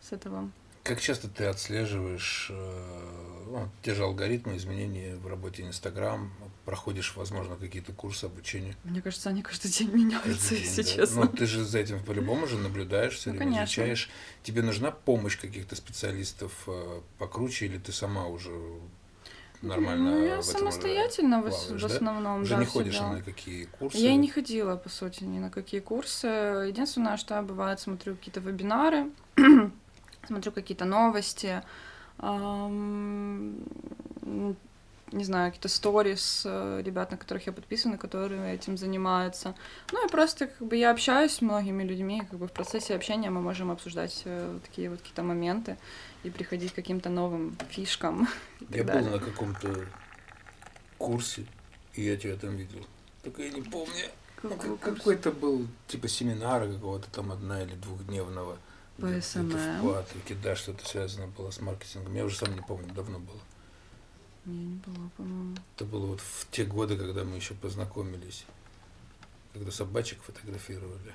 с этого. Как часто ты отслеживаешь э, ну, те же алгоритмы, изменения в работе Инстаграм, проходишь, возможно, какие-то курсы обучения? Мне кажется, они каждый день меняются, каждый день, если да. честно. Ну, ты же за этим по-любому же наблюдаешь, все ну, время конечно. изучаешь. Тебе нужна помощь каких-то специалистов э, покруче, или ты сама уже нормально ну, я самостоятельно плаваешь, в, основном, да? Уже да, не ходишь на какие курсы? Я и не ходила, по сути, ни на какие курсы. Единственное, что я бывает смотрю какие-то вебинары, смотрю какие-то новости, не знаю, какие-то сторис э, ребят, на которых я подписана, которые этим занимаются. Ну и просто как бы я общаюсь с многими людьми, как бы в процессе общения мы можем обсуждать э, такие вот какие-то моменты и приходить к каким-то новым фишкам. Я был на каком-то курсе, и я тебя там видел. Только я не помню. Какой Какой-то был типа семинара какого-то там одна или двухдневного. По СММ. В Патрики, да, что-то связано было с маркетингом. Я уже сам не помню, давно было. Я не была, по-моему. Это было вот в те годы, когда мы еще познакомились. Когда собачек фотографировали.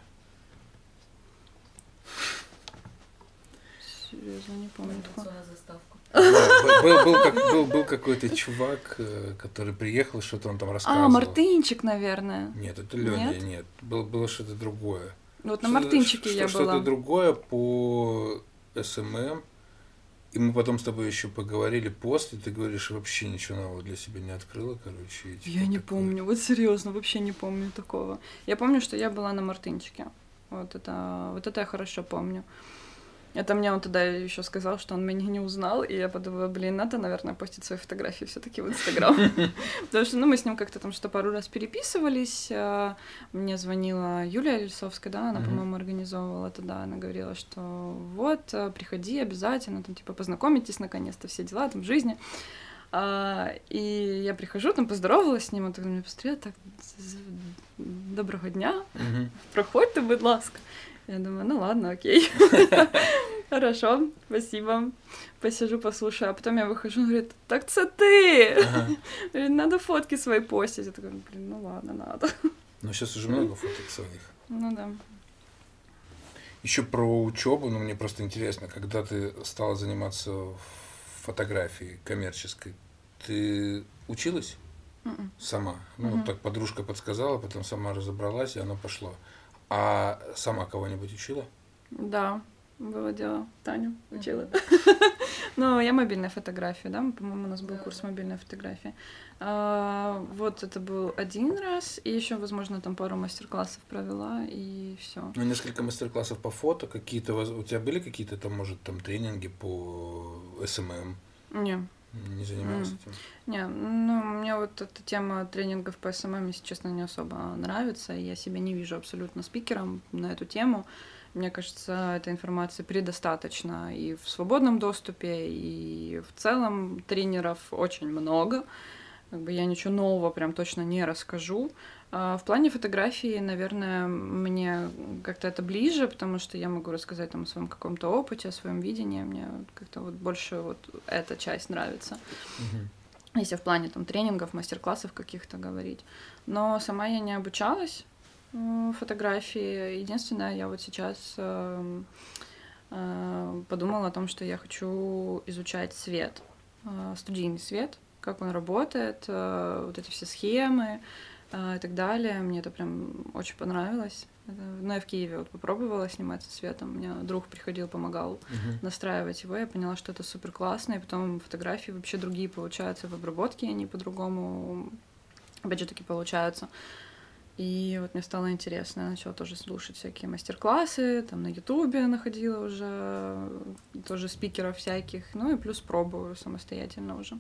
Серьезно, не помню такого. Да, был, был, как, был, был какой-то чувак, э, который приехал, что-то он там а, рассказывал. А, Мартынчик, наверное. Нет, это Леня, нет. нет. Было, было что-то другое. Вот на Мартынчике я что, была. Что-то другое по СММ. И мы потом с тобой еще поговорили после, ты говоришь, вообще ничего нового для себя не открыла, короче. Типа, я не такое. помню, вот серьезно, вообще не помню такого. Я помню, что я была на Мартынчике. Вот это, вот это я хорошо помню. Это мне он тогда еще сказал, что он меня не узнал, и я подумала, блин, надо, наверное, постить свои фотографии все таки в Инстаграм. Потому что, ну, мы с ним как-то там что пару раз переписывались. А, мне звонила Юлия Лисовская, да, она, по-моему, организовывала тогда, она говорила, что вот, а, приходи обязательно, там, типа, познакомитесь наконец-то, все дела там жизни. А, и я прихожу, там поздоровалась с ним, он так на меня посмотрел, так, доброго дня, проходьте, будь ласка. Я думаю, ну ладно, окей. Хорошо, спасибо. Посижу, послушаю. А потом я выхожу, он говорит, так це ты! Говорит, надо фотки свои постить. Я такой, блин, ну ладно, надо. Ну, сейчас уже много фоток своих. Ну да. Еще про учебу, ну мне просто интересно, когда ты стала заниматься фотографией коммерческой, ты училась М-м. М-м. сама? Ну, mm-hmm. так подружка подсказала, потом сама разобралась, и оно пошло. А сама кого-нибудь учила? Да, было дело. Таню учила. Ну, я мобильная фотография, да, по-моему, у нас был курс мобильной фотографии. А, вот это был один раз, и еще, возможно, там пару мастер-классов провела, и все. Ну, несколько мастер-классов по фото, какие-то у тебя были какие-то там, может, там тренинги по СММ? Не. Не занималась мм. этим? Не, ну, мне вот эта тема тренингов по СММ, если честно, не особо нравится. Я себя не вижу абсолютно спикером на эту тему. Мне кажется, этой информации предостаточно и в свободном доступе, и в целом тренеров очень много. Как бы я ничего нового прям точно не расскажу. А в плане фотографии, наверное, мне как-то это ближе, потому что я могу рассказать там о своем каком-то опыте, о своем видении. Мне как-то вот больше вот эта часть нравится. Угу. Если в плане там тренингов, мастер-классов каких-то говорить. Но сама я не обучалась фотографии. Единственное, я вот сейчас э, э, подумала о том, что я хочу изучать свет, э, студийный свет, как он работает, вот эти все схемы, и так далее. Мне это прям очень понравилось. Ну, я в Киеве вот попробовала снимать со светом. У меня друг приходил, помогал uh-huh. настраивать его. Я поняла, что это супер классно. И потом фотографии вообще другие получаются в обработке, они по-другому, опять же таки, получаются. И вот мне стало интересно, я начала тоже слушать всякие мастер-классы, там на Ютубе находила уже тоже спикеров всяких, ну и плюс пробую самостоятельно уже.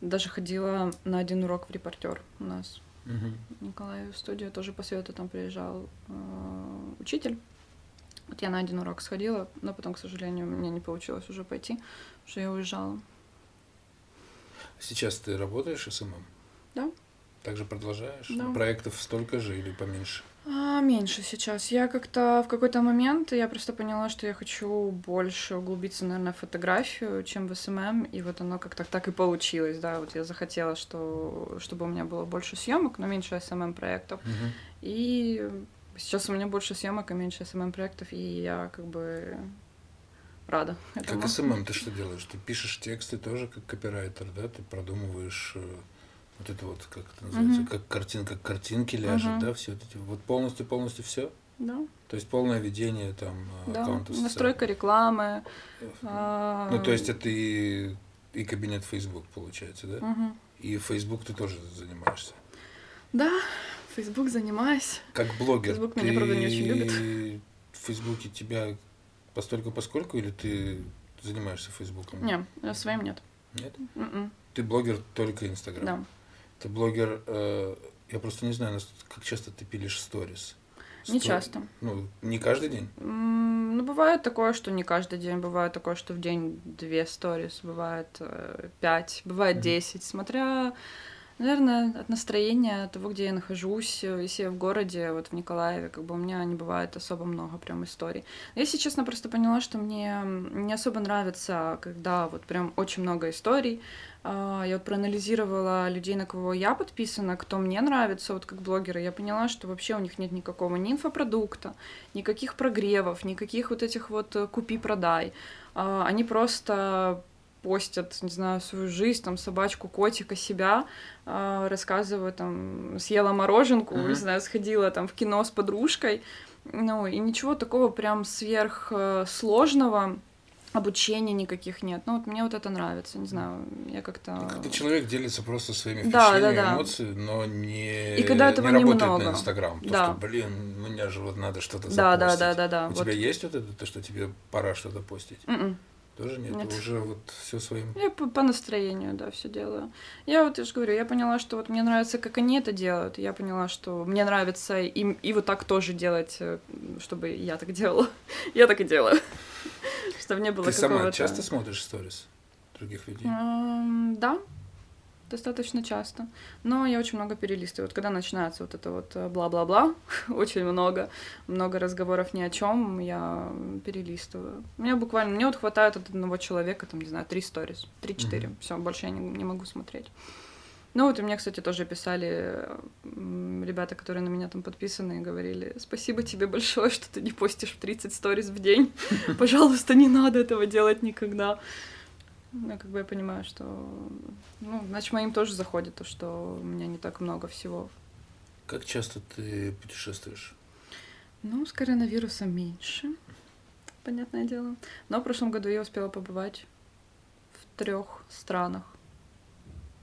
Даже ходила на один урок в репортер у нас. Угу. Николай в студию тоже по свету там приезжал э, учитель. Вот я на один урок сходила, но потом, к сожалению, у меня не получилось уже пойти, потому что я уезжала. Сейчас ты работаешь СММ? Да. Также продолжаешь? Да. Проектов столько же или поменьше? А, меньше сейчас. Я как-то в какой-то момент я просто поняла, что я хочу больше углубиться, наверное, в фотографию, чем в СММ, и вот оно как-то так и получилось, да. Вот я захотела, что чтобы у меня было больше съемок, но меньше СММ проектов. Мгм. И сейчас у меня больше съемок и меньше СММ проектов, и я как бы рада этому. Как СММ ты что делаешь? Ты пишешь тексты тоже как копирайтер, да? Ты продумываешь э, вот это вот, как это называется, Мгм. как картинка к картинке ляжет, Мгм. да, все вот эти, вот полностью, полностью все. Да, То есть полное ведение там э, да. аккаунта. социального. Настройка рекламы. Ну, то есть это и, и кабинет Facebook получается, да? Мгм. И Facebook ты тоже занимаешься. Да, Facebook занимаюсь. Как блогер, Facebook ты меня, правда, не очень любит. в Фейсбуке тебя постольку поскольку или ты занимаешься Фейсбуком? Не, э, своим нет. Нет? М-м. Ты блогер только Инстаграм. Да. Ты блогер, э, я просто не знаю, как часто ты пилишь сторис. Не Стор- часто. Ну, не каждый день. Ну, бывает такое, что не каждый день, бывает такое, что в день две сторис, бывает э, пять, бывает десять, смотря, наверное, от настроения, от того, где я нахожусь. Э, Если я в городе, вот в Николаеве, как бы у меня не бывает особо много прям историй. Я, если честно, просто поняла, что мне не особо нравится, когда вот прям очень много историй. А, Я вот проанализировала людей, на кого я подписана, кто мне нравится, вот как блогеры. Я поняла, что вообще у них нет никакого ни инфопродукта, никаких прогревов, никаких вот этих вот э, купи-продай. А, Они просто постят, не знаю, свою жизнь, там, собачку, котика, себя, а, рассказывают, там, съела мороженку, Мгм. не знаю, сходила там в кино с подружкой, ну, и ничего такого прям сверхсложного обучения никаких нет. Ну, вот мне вот это нравится, не знаю, я как-то... Когда человек делится просто своими Да, впечатлениями, да, да. эмоциями, но не, И когда этого не работает немного. на Инстаграм. То, Да. что, блин, мне же вот надо что-то Да, да, запостить. да, да, да. У вот. тебя есть вот это, то, что тебе пора что-то постить? М-м. Тоже нет? Нет. Уже вот все своим... Я по, по настроению, да, все делаю. Я вот, я же говорю, я поняла, что вот мне нравится, как они это делают. Я поняла, что мне нравится им и вот так тоже делать, э, чтобы я так делала. Я так и делаю. Чтобы не было Ты сама часто смотришь сторис других людей? Да, достаточно часто. Но я очень много перелистываю. Вот когда начинается вот это вот э, бла-бла-бла, очень много, много разговоров ни о чем, я перелистываю. Мне буквально, мне вот хватает от одного человека, там, не знаю, три сторис, три-четыре. Мгм. Все, больше я не, не могу смотреть. Ну вот и мне, кстати, тоже писали ребята, которые на меня там подписаны, и говорили, спасибо тебе большое, что ты не постишь в 30 сториз в день. Пожалуйста, не надо этого делать никогда. Ну, как бы я понимаю, что... Ну, значит, моим тоже заходит то, что у меня не так много всего. Как часто ты путешествуешь? Ну, с коронавирусом меньше, понятное дело. Но в прошлом году я успела побывать в трех странах.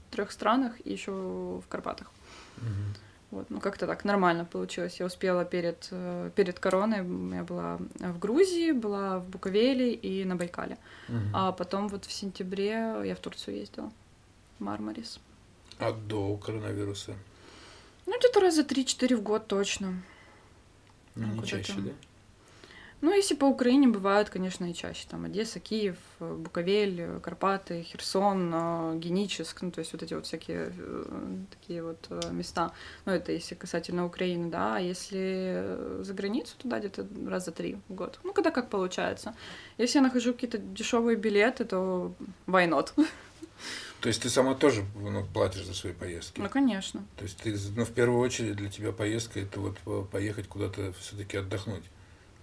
В трех странах и еще в Карпатах. Мгм. Вот, ну как-то так нормально получилось. Я успела перед, э, перед короной, я была в Грузии, была в Буковеле и на Байкале. Мгм. А потом вот в сентябре я в Турцию ездила. Мармарис. А до коронавируса? Ну, где-то раза 3-4 в год точно. Ну, не чаще, да? Ну, если по Украине бывают, конечно, и чаще. Там Одесса, Киев, э, Буковель, э, Карпаты, Херсон, э, Геническ, ну, то есть вот эти вот всякие такие вот места. Ну, это если касательно Украины, да. А если за границу, туда где-то раза три в год. Ну, когда как получается. Если я нахожу какие-то дешевые билеты, то why not? То есть ты сама тоже ну, платишь за свои поездки? Ну, конечно. То есть ты, ну, в первую очередь для тебя поездка это вот по- поехать куда-то все-таки отдохнуть,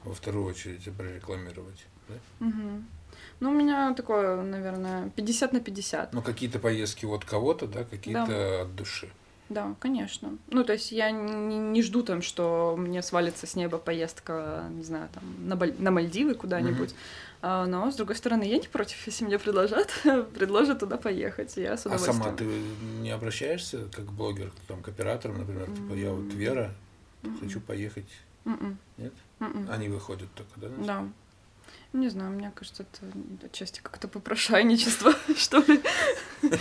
во вторую очередь прорекламировать. Да? Мгм. Ну, у меня такое, наверное, 50 на 50. Ну, какие-то поездки от кого-то, да, какие-то от души. Да, конечно. Ну, то есть я не, не жду там, что мне свалится с неба поездка, не знаю, там, на, Баль- на Мальдивы куда-нибудь. А, но, с другой стороны, я не против, если мне предложат, предложат туда поехать. Я с А удовольствием. сама ты не обращаешься как блогер, там, к операторам, например, типа, я вот. Вера, Мгм. хочу поехать. Мгм. Нет? Мгм. Они выходят только, да? Да. Не знаю, мне кажется, это отчасти как-то попрошайничество, что ли.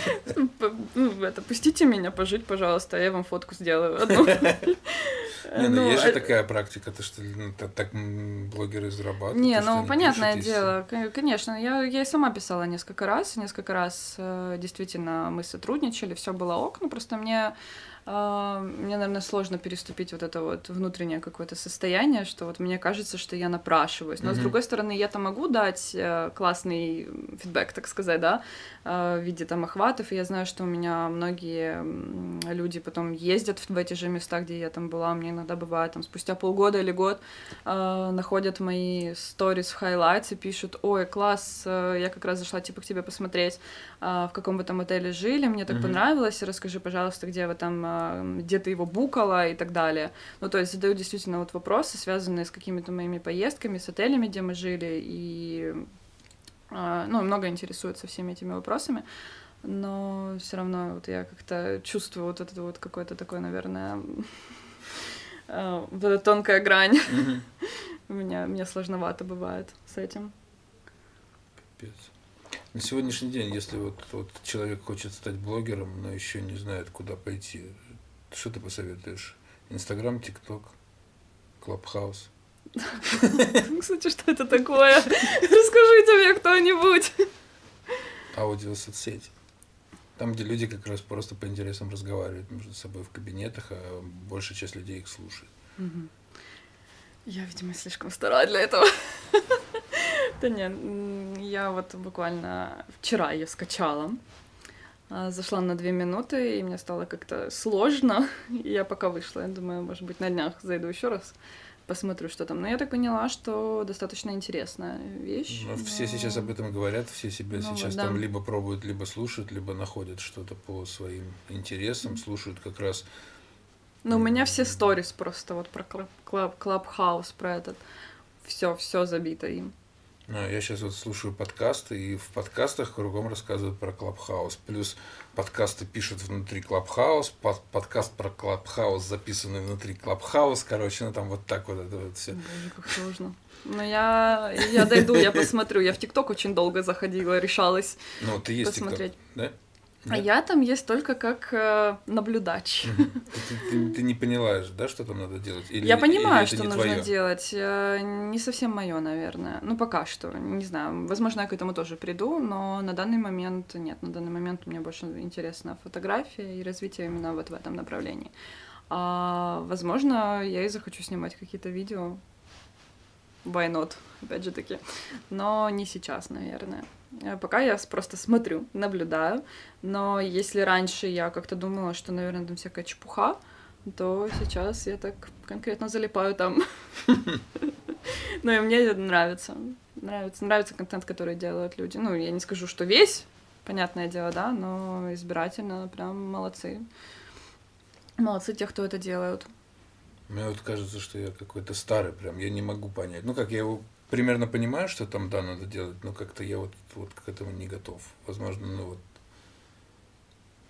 Ну, это, пустите меня пожить, пожалуйста, я вам фотку сделаю одну. Не, ну, ну есть же такая практика, то что ну, так блогеры зарабатывают. Не, ну понятное дело, конечно, я, я и сама писала несколько раз, несколько раз действительно мы сотрудничали, все было ок, ну просто мне мне, наверное, сложно переступить вот это вот внутреннее какое-то состояние, что вот мне кажется, что я напрашиваюсь. Но, mm-hmm. с другой стороны, я-то могу дать э, классный фидбэк, так сказать, да, э, в виде там охватов, и я знаю, что у меня многие люди потом ездят в эти же места, где я там была, мне иногда бывает, там, спустя полгода или год э, находят мои сторис в и пишут, ой, класс, я как раз зашла, типа, к тебе посмотреть, в каком вы там отеле жили, мне так mm-hmm. понравилось, расскажи, пожалуйста, где вы там где ты его букала и так далее. Ну, то есть задают действительно вот вопросы, связанные с какими-то моими поездками, с отелями, где мы жили, и, а, ну, много интересуются всеми этими вопросами, но все равно вот я как-то чувствую вот это вот какое-то такое, наверное, а, вот эта тонкая грань. У меня, мне сложновато бывает с этим. Капец. На сегодняшний день, если вот, вот человек хочет стать блогером, но еще не знает, куда пойти, что ты посоветуешь? Инстаграм, ТикТок, Клабхаус. Кстати, что это такое? Расскажите мне кто-нибудь. Аудиосоцсети. Там, где люди как раз просто по интересам разговаривают между собой в кабинетах, а большая часть людей их слушает. Я, видимо, слишком стара для этого. Да нет, я вот буквально вчера ее скачала. А, зашла на две минуты, и мне стало как-то сложно. И я пока вышла, я думаю, может быть, на днях зайду еще раз, посмотрю, что там. Но я так поняла, что достаточно интересная вещь. Но, но... Все сейчас об этом говорят, все себя ну, сейчас вот, да. там либо пробуют, либо слушают, либо находят что-то по своим интересам, слушают как раз. Ну, у меня все сторис просто вот про клаб, клаб, про этот. Все, все забито им. А, я сейчас вот слушаю подкасты, и в подкастах кругом рассказывают про Клабхаус. Плюс подкасты пишут внутри Клабхаус, под, подкаст про Клабхаус записанный внутри Клабхаус. Короче, ну там вот так вот это вот все. Боже, как сложно. Ну, я, я дойду, я посмотрю. Я в ТикТок очень долго заходила, решалась Ну, ты есть посмотреть. TikTok, да? А я там есть только как э, наблюдач. Ты, ты, ты не поняла, да, что там надо делать? Или, я понимаю, или что нужно твоё? делать. Э, не совсем мое, наверное. Ну, пока что. Не знаю. Возможно, я к этому тоже приду, но на данный момент нет. На данный момент мне больше интересна фотография и развитие именно вот в этом направлении. А, возможно, я и захочу снимать какие-то видео. Why not? Опять же таки. Но не сейчас, наверное. Э, пока я просто смотрю, наблюдаю. Но если раньше я как-то думала, что, наверное, там всякая чепуха, то сейчас я так конкретно залипаю там. Ну и мне это нравится. Нравится, нравится контент, который делают люди. Ну, я не скажу, что весь, понятное дело, да, но избирательно прям молодцы. Молодцы те, кто это делают. Мне вот кажется, что я какой-то старый прям, я не могу понять. Ну, как я его примерно понимаю, что там, да, надо делать, но как-то я вот, вот к этому не готов. Возможно, ну вот,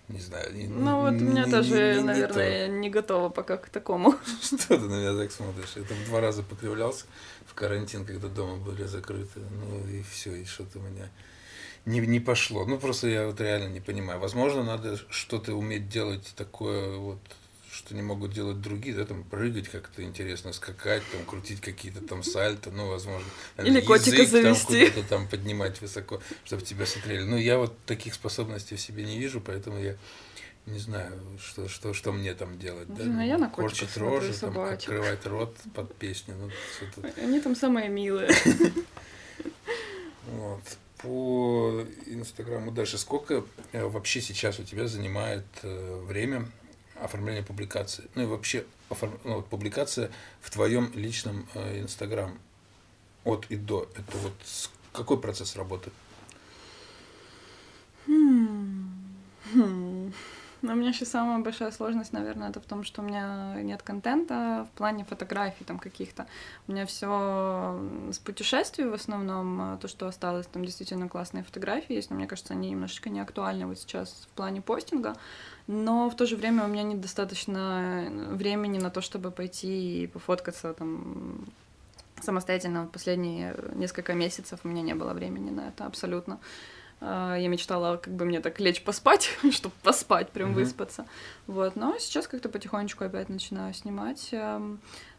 не знаю. Не, ну вот у меня не, тоже, не, наверное, не, не готова пока к такому. Что ты на меня так смотришь? Я там два раза покривлялся в карантин, когда дома были закрыты. Ну и все, и что-то у меня не, не пошло. Ну просто я вот реально не понимаю. Возможно, надо что-то уметь делать такое вот что не могут делать другие, да, там прыгать как-то интересно, скакать, там крутить какие-то там сальто, ну, возможно. Или язык, котика завести. Там куда-то там поднимать высоко, чтобы тебя смотрели. Ну, я вот таких способностей в себе не вижу, поэтому я не знаю, что, что, что мне там делать. Да? Ну, я на Корчить рожи, там, открывать рот под песню. Ну, Они там самые милые. Вот. По Инстаграму дальше. Сколько э, вообще сейчас у тебя занимает э, время оформление публикации. Ну и вообще оформ... ну, вот, публикация в твоем личном э, Инстаграм от и до. Это вот какой процесс работы? Хм. Хм. Но у меня сейчас самая большая сложность, наверное, это в том, что у меня нет контента в плане фотографий там каких-то. У меня все с путешествий в основном, то, что осталось, там действительно классные фотографии есть, но мне кажется, они немножечко не актуальны вот сейчас в плане постинга но в то же время у меня недостаточно времени на то, чтобы пойти и пофоткаться там самостоятельно. Последние несколько месяцев у меня не было времени на это абсолютно. А, я мечтала, как бы мне так лечь поспать, чтобы поспать, прям Мгм. выспаться. Вот, но сейчас как-то потихонечку опять начинаю снимать.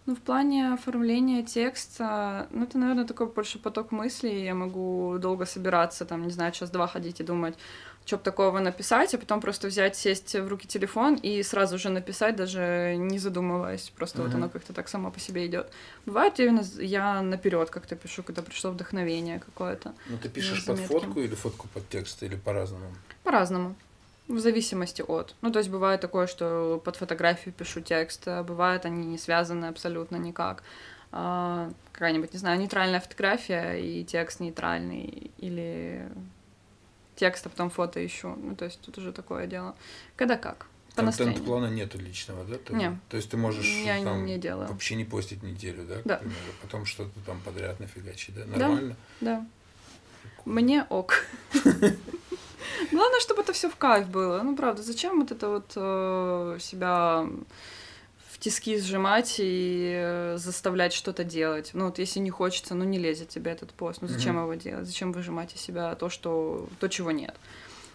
Ну, в плане оформления текста, ну, это, наверное, такой больше поток мыслей. Я могу долго собираться, там, не знаю, час-два ходить и думать, что бы такого написать, а потом просто взять, сесть в руки телефон и сразу же написать, даже не задумываясь. Просто вот Мгм. оно как-то так само по себе идет. Бывает, именно я наперед как-то пишу, когда пришло вдохновение какое-то. Ну, ты пишешь под фотку или фотку под текст, или по-разному? По-разному. В зависимости от. Ну, то есть бывает такое, что под фотографию пишу текст, а бывает они не связаны абсолютно никак. А, какая-нибудь, не знаю, нейтральная фотография и текст нейтральный, или текст, а потом фото ищу. Ну, то есть тут уже такое дело. Когда как? По настроению. Контент-плана нету личного, да? Ты- Не. То есть ты можешь Я там не делаю. вообще не постить неделю, да, Да. примеру, потом что-то там подряд нафигачить, да? Да. Нормально? Да. Мне ок. Главное, чтобы это все в кайф было. Ну, правда, зачем вот это вот э, себя в тиски сжимать и э, заставлять что-то делать? Ну, вот если не хочется, ну, не лезет тебе этот пост. Ну, зачем Мгм. его делать? Зачем выжимать из себя то, что... то, чего нет?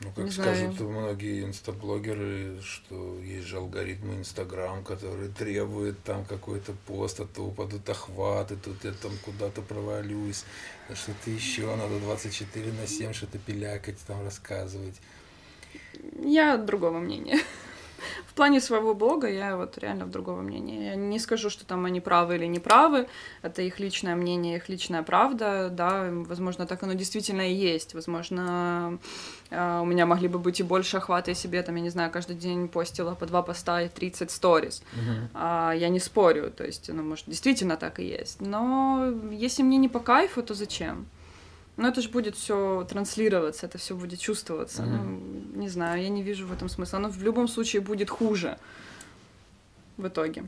Ну, как Не скажут знаю. многие инстаблогеры, что есть же алгоритмы Инстаграм, которые требуют там какой-то пост, а то упадут охваты, тут я там куда-то провалюсь, что-то еще, надо 24 на 7 что-то пилякать, там рассказывать. Я другого мнения. В плане своего блога я вот реально в другого мнения. Я не скажу, что там они правы или не правы. Это их личное мнение, их личная правда. Да, возможно, так оно действительно и есть. Возможно, э, у меня могли бы быть и больше охвата, и себе там, я не знаю, каждый день постила по два поста и 30 сториз. А, я не спорю, то есть, ну, может, действительно так и есть. Но если мне не по кайфу, то зачем? Ну, это же будет все транслироваться, это все будет чувствоваться. Ну, не знаю, я не вижу в этом смысла. Оно в любом случае будет хуже в итоге.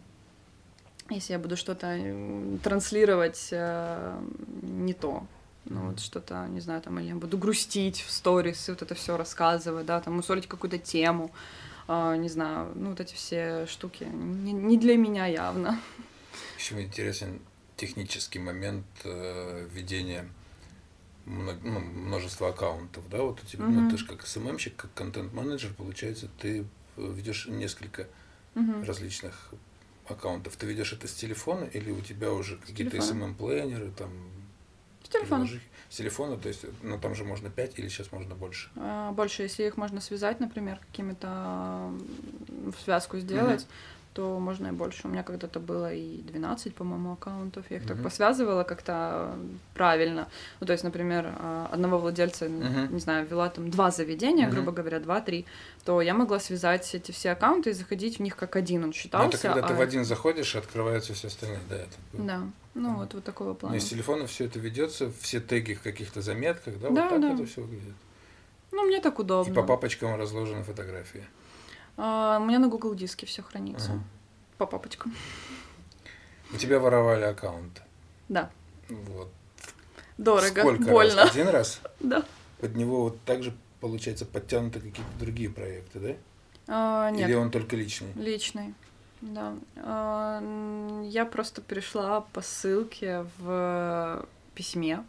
Если я буду что-то э, транслировать э, не то. Ну, вот что-то, не знаю, там, или я буду грустить в сторис, и вот это все рассказывать, да, там, усолить какую-то тему, а, не знаю, ну, вот эти все штуки не, не для меня явно. Еще интересен технический момент э, ведения ну, множества аккаунтов, да, вот у тебя, ну, Мгм. ты же как СММщик, как контент-менеджер, получается, ты ведешь несколько Мгм. различных аккаунтов. Ты ведешь это с телефона или у тебя уже какие-то. SMM-плееры, там, С телефона. приложи- С телефона, то есть, ну, там же можно 5 или сейчас можно больше. А, Больше, если их можно связать, например, какими-то в связку сделать, то можно и больше. У меня когда-то было и 12, по-моему, аккаунтов. Я их так Мгм. посвязывала как-то правильно. Ну, то есть, например, а, одного владельца, Мгм. не знаю, вела там два заведения, Мгм. грубо говоря, два-три, то я могла связать эти все аккаунты и заходить в них как один. Он Ну, считался. это когда ты а- в один заходишь, и открываются все остальные, да, это. Да, ну Мгм. вот, вот такого Но плана. из телефона все это ведется, все теги в каких-то заметках, да, Да, вот так да. это все выглядит. Ну, мне так И удобно. по папочкам разложены фотографии. А, у меня на Google диске все хранится. Ага. По папочкам. У тебя воровали аккаунт. Да. Вот. Дорого, Сколько больно. раз? Один раз? Да. Под него вот также, получается, подтянуты какие-то другие проекты, да? А, нет, Или он только личный? личный. Да. А, я просто перешла по ссылке в письме.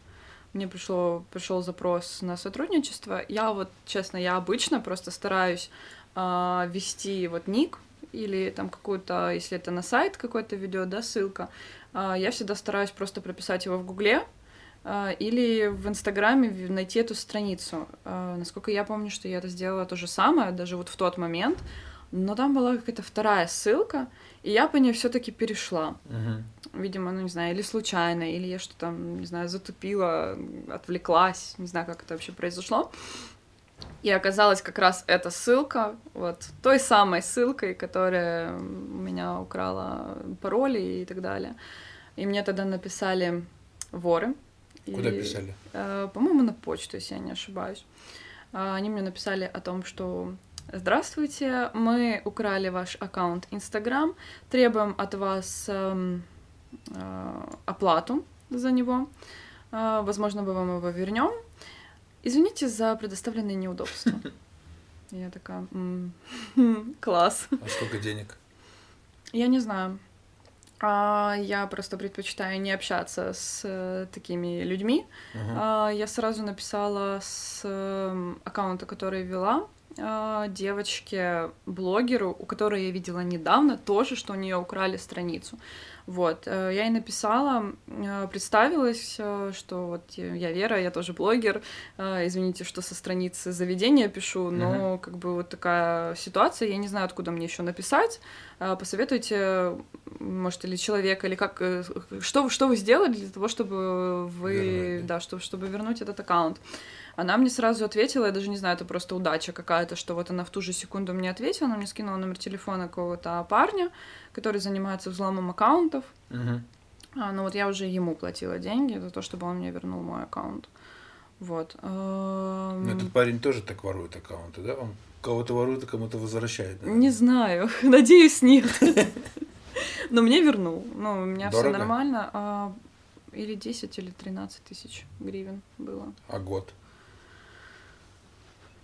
Мне пришло, пришел запрос на сотрудничество. Я вот, честно, я обычно просто стараюсь а, ввести вот ник или там какую-то, если это на сайт какой-то ведет, да, ссылка, а, я всегда стараюсь просто прописать его в Гугле, а, или в Инстаграме найти эту страницу. Насколько я помню, что я это сделала то же самое, даже вот в тот момент, но там была какая-то вторая ссылка, и я по ней все-таки перешла. Мгм. Видимо, ну не знаю, или случайно, или я что-то, не знаю, затупила, отвлеклась, не знаю, как это вообще произошло. И оказалась как раз эта ссылка, вот той самой ссылкой, которая у меня украла пароли и так далее. И мне тогда написали воры. Куда И, писали? э, по-моему, на почту, если я не ошибаюсь. А, Они мне написали о том, что Здравствуйте, мы украли ваш аккаунт Инстаграм, требуем от вас эм, э, оплату за него. Э, возможно, мы вам его вернем. Извините за предоставленные неудобства. Я такая, «М, класс. А сколько денег? Я не знаю. А, я просто предпочитаю не общаться с э, такими людьми. Мгм. А, я сразу написала с э, аккаунта, который вела, а, девочке, блогеру, у которой я видела недавно, тоже, что у нее украли страницу. Вот, э, я ей написала, э, представилась, э, что вот я Вера, я тоже блогер, э, извините, что со страницы заведения пишу, но как бы вот такая ситуация, я не знаю, откуда мне еще написать, Э, посоветуйте, может, или человека, или как, э, что, вы- что вы сделали для того, чтобы вы, Вернуть, да, чтобы, чтобы вернуть этот аккаунт. Она мне сразу ответила, я даже не знаю, это просто удача какая-то, что вот она в ту же секунду мне ответила, она мне скинула номер телефона какого-то парня, который занимается взломом аккаунтов. Мгм. А, ну вот я уже ему платила деньги за то, чтобы он мне вернул мой аккаунт. Вот. Ну, Эм, Этот парень тоже так ворует аккаунты, да? Он кого-то ворует, а кому-то возвращает. наверное. Не знаю, надеюсь, нет. Но мне вернул. Ну, у меня все нормально. А, Или 10, или 13 тысяч гривен было. А год?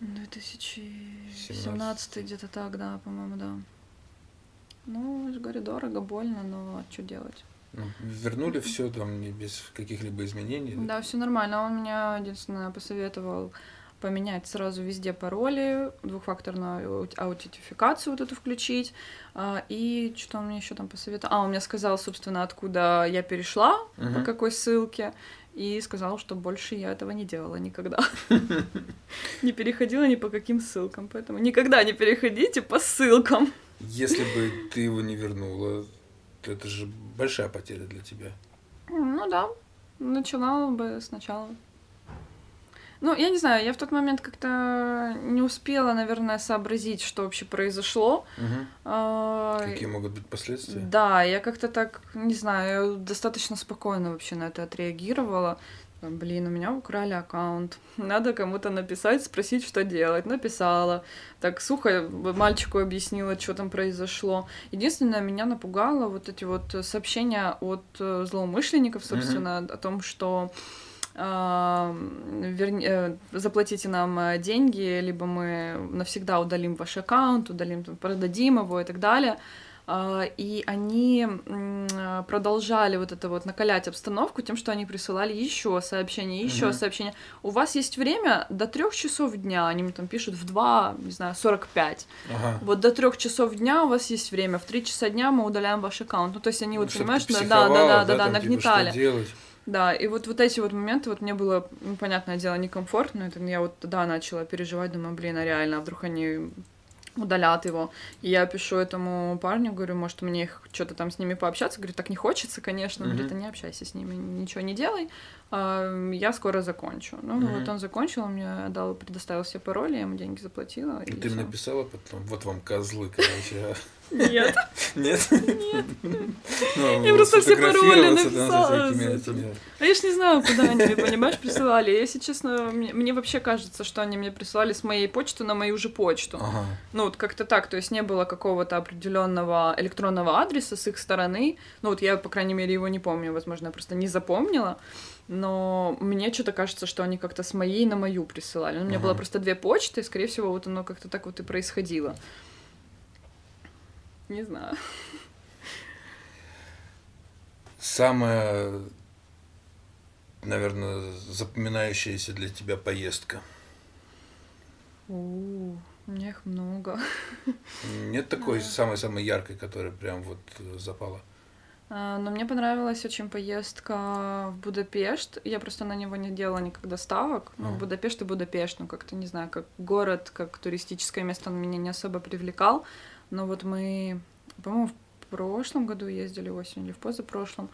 2017 где-то так, да, по-моему, да. Ну, говорю, дорого, больно, но что делать? Ну, вернули все там не без каких-либо изменений? Да, все нормально. Он меня единственное посоветовал поменять сразу везде пароли, двухфакторную аут- аутентификацию вот эту включить. а, И что он мне еще там посоветовал? А, он мне сказал, собственно, откуда я перешла, по Мгм. какой ссылке, и сказал, что больше я этого не делала никогда. Не переходила ни по каким ссылкам, поэтому никогда не переходите по ссылкам. Если бы ты его не вернула, то это же большая потеря для тебя. Ну да, начала бы сначала. Ну, я не знаю, я в тот момент как-то не успела, наверное, сообразить, что вообще произошло. Мгм. А, Какие могут быть последствия? Да, я как-то так, не знаю, я достаточно спокойно вообще на это отреагировала. Блин, у меня украли аккаунт. Надо кому-то написать, спросить, что делать. Написала. Так сухо мальчику объяснила, что там произошло. Единственное, меня напугало вот эти вот сообщения от э, злоумышленников, собственно, о том, что верни- э, заплатите нам э, деньги, либо мы навсегда удалим ваш аккаунт, удалим, продадим его и так далее. А, И они продолжали вот это вот накалять обстановку тем, что они присылали еще сообщения, еще Мгм. сообщения. У вас есть время до трех часов дня, они мне там пишут в 2, не знаю, 45. Ага. Вот до трех часов дня у вас есть время, в 3 часа дня мы удаляем ваш аккаунт. Ну, то есть они вот, Ну, чтоб понимаешь, да, да, да, да, да, там, типа, нагнетали. что делать? Да, и вот, вот эти вот моменты, вот мне было, ну, понятное дело, некомфортно. Это я вот тогда начала переживать, думаю, блин, а реально, а вдруг они удалят его. И я пишу этому парню, говорю, может, мне их что-то там с ними пообщаться. Говорю, так не хочется, конечно. Он Мгм. говорит, да не общайся с ними, ничего не делай. Я скоро закончу. Ну, Мгм. вот он закончил, он мне дал, предоставил все пароли, я ему деньги заплатила. и Ну, Ты всё. мне написала потом, вот вам козлы, короче. а. Нет. Нет? Ну, Я просто все пароли написала. А я ж не знаю, куда они мне, понимаешь, присылали. Если честно, мне, вообще кажется, что они мне присылали с моей почты на мою же почту. Ну, вот как-то так, то есть не было какого-то определенного электронного адреса с их стороны. Ну, вот я, по крайней мере, его не помню, возможно, я просто не запомнила. Но мне что-то кажется, что они как-то с моей на мою присылали. Ну, у меня Ага. было просто две почты, и, скорее всего, вот оно как-то так вот и происходило. Не знаю. Самая, наверное, запоминающаяся для тебя поездка. У, у меня их много. Нет такой самой-самой яркой, которая прям вот запала? А, Но мне понравилась очень поездка в Будапешт. Я просто на него не делала никогда ставок. Ну, Ага. Будапешт и Будапешт, ну, как-то, не знаю, как город, как туристическое место он меня не особо привлекал. Но вот мы, по-моему, в прошлом году ездили осенью или в позапрошлом.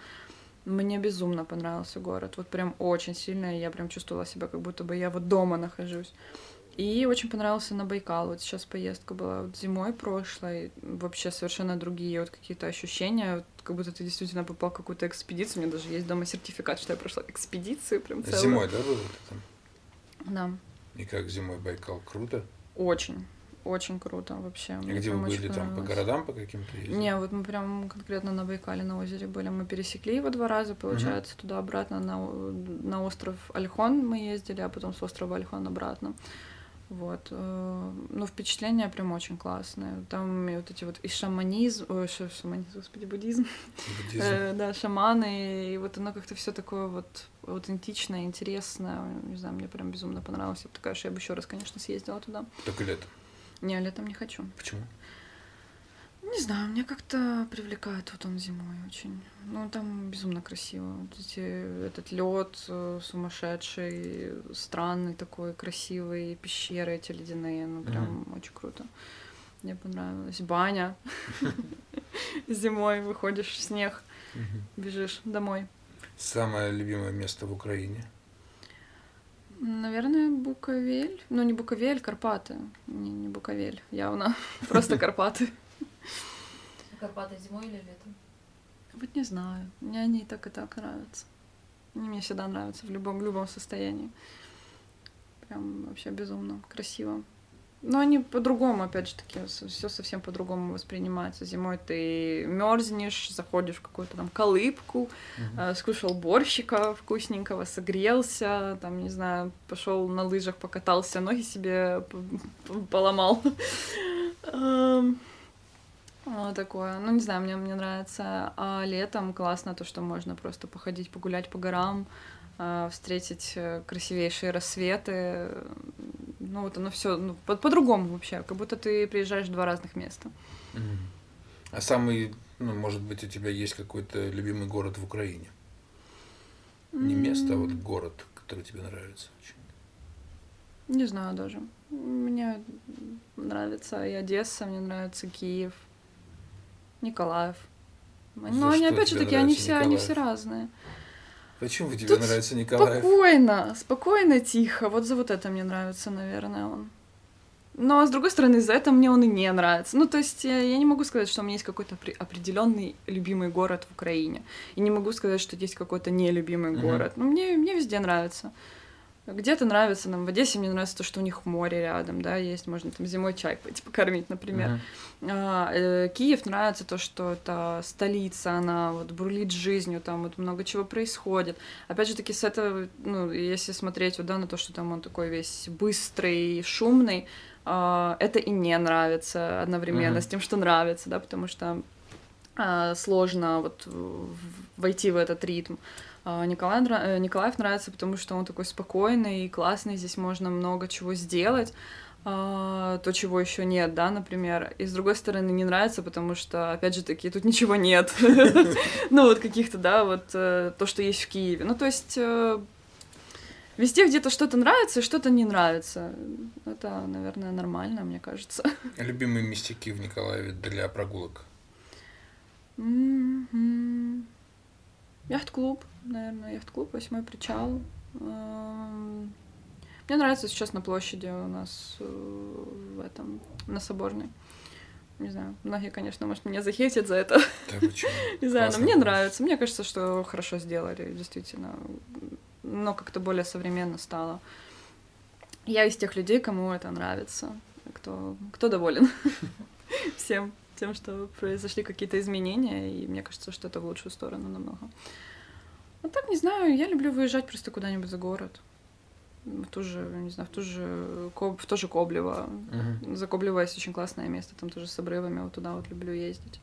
Мне безумно понравился город. Вот прям очень сильно. и Я прям чувствовала себя, как будто бы я вот дома нахожусь. И очень понравился на Байкал. Вот сейчас поездка была вот зимой прошлой. Вообще совершенно другие вот какие-то ощущения. Вот как будто ты действительно попал в какую-то экспедицию. У меня даже есть дома сертификат, что я прошла экспедицию прям целую. Зимой, да, было это там? Да. И как зимой Байкал? Круто. Очень. Очень круто вообще. Мне где вы были там? По городам по каким-то ездили? Не, вот мы прям конкретно на Байкале на озере были. Мы пересекли его два раза, получается, туда-обратно на, о- на остров Альхон мы ездили, а потом с острова Альхон обратно. Вот. э, Ну, впечатление прям очень классное. Там и вот эти вот и шаманизм, ой, ша- шаманизм, господи, буддизм. Буддизм. Э, да, шаманы, и вот оно как-то все такое вот аутентичное, интересное. Не знаю, мне прям безумно понравилось. Я бы такая, что я бы еще раз, конечно, съездила туда. Только летом. Не, летом не хочу. Почему? Не знаю, мне как-то привлекает вот он зимой очень. Ну, там безумно красиво. Вот эти, этот лед сумасшедший, странный такой, красивый, пещеры эти ледяные, ну, прям очень круто. Мне понравилось. Баня. Зимой выходишь в снег, бежишь домой. Самое любимое место в Украине. Наверное, Буковель. Ну, не Буковель, Карпаты. Не, не Буковель, явно. Просто Карпаты. Карпаты зимой или летом? Вот не знаю. Мне они и так, и так нравятся. Они мне всегда нравятся в любом, в любом состоянии. Прям вообще безумно красиво. Но они по-другому, опять же таки, все совсем по-другому воспринимается. Зимой ты мерзнешь, заходишь в какую-то там колыбку, э, скушал борщика вкусненького, согрелся, там, не знаю, пошел на лыжах, покатался, ноги себе поломал. Такое. Ну, не знаю, мне, мне нравится. А летом классно то, что можно просто походить, погулять по горам, э, встретить э, красивейшие рассветы. Ну, вот оно все ну, по- по-другому вообще, как будто ты приезжаешь в два разных места. А самый, ну, может быть, у тебя есть какой-то любимый город в Украине? Не место, а вот город, который тебе нравится очень. Не знаю даже. Мне нравится и Одесса, мне нравится Киев, Николаев. За Но они опять же таки, они все, они Николаев? все разные. Почему тебе Тут нравится Николаев? Спокойно, спокойно, тихо. Вот за вот это мне нравится, наверное, он. Но с другой стороны, за это мне он и не нравится. Ну, то есть я, я не могу сказать, что у меня есть какой-то опре- определенный любимый город в Украине. И не могу сказать, что есть какой-то нелюбимый Мгм. город. Ну, мне, мне везде нравится. Где-то нравится нам в Одессе, мне нравится то, что у них море рядом, да, есть, можно там зимой чай пойти покормить, например. Мгм. А, э, Киев нравится то, что это столица, она вот бурлит жизнью, там вот много чего происходит. Опять же таки с этого, ну, если смотреть вот, да, на то, что там он такой весь быстрый, шумный, а, это и не нравится одновременно Мгм. с тем, что нравится, да, потому что а, сложно вот войти в этот ритм. А, Николай, нра- э, Николаев нравится, потому что он такой спокойный и классный, здесь можно много чего сделать, а, то, чего еще нет, да, например. И с другой стороны, не нравится, потому что, опять же таки, тут ничего нет. Ну, вот каких-то, да, вот э, то, что есть в Киеве. Ну, то есть э, везде где-то что-то нравится и что-то не нравится. Это, наверное, нормально, мне кажется. Любимые местяки в Николаеве для прогулок. Мгм. Яхт-клуб, наверное, яхт-клуб, восьмой причал. Эм, Мне нравится сейчас на площади у нас э, в этом, на Соборной. Не знаю, многие, конечно, может, меня захейтят за это. Да почему? Не знаю, но мне нравится. Мне кажется, что хорошо сделали, действительно. Но как-то более современно стало. Я из тех людей, кому это нравится, кто, кто доволен всем тем, что произошли какие-то изменения, и мне кажется, что это в лучшую сторону намного. Ну так, не знаю, я люблю выезжать просто куда-нибудь за город. В ту же, не знаю, в ту же, в то же Коблево. Мгм. За Коблево есть очень классное место, там тоже с обрывами, вот туда вот люблю ездить.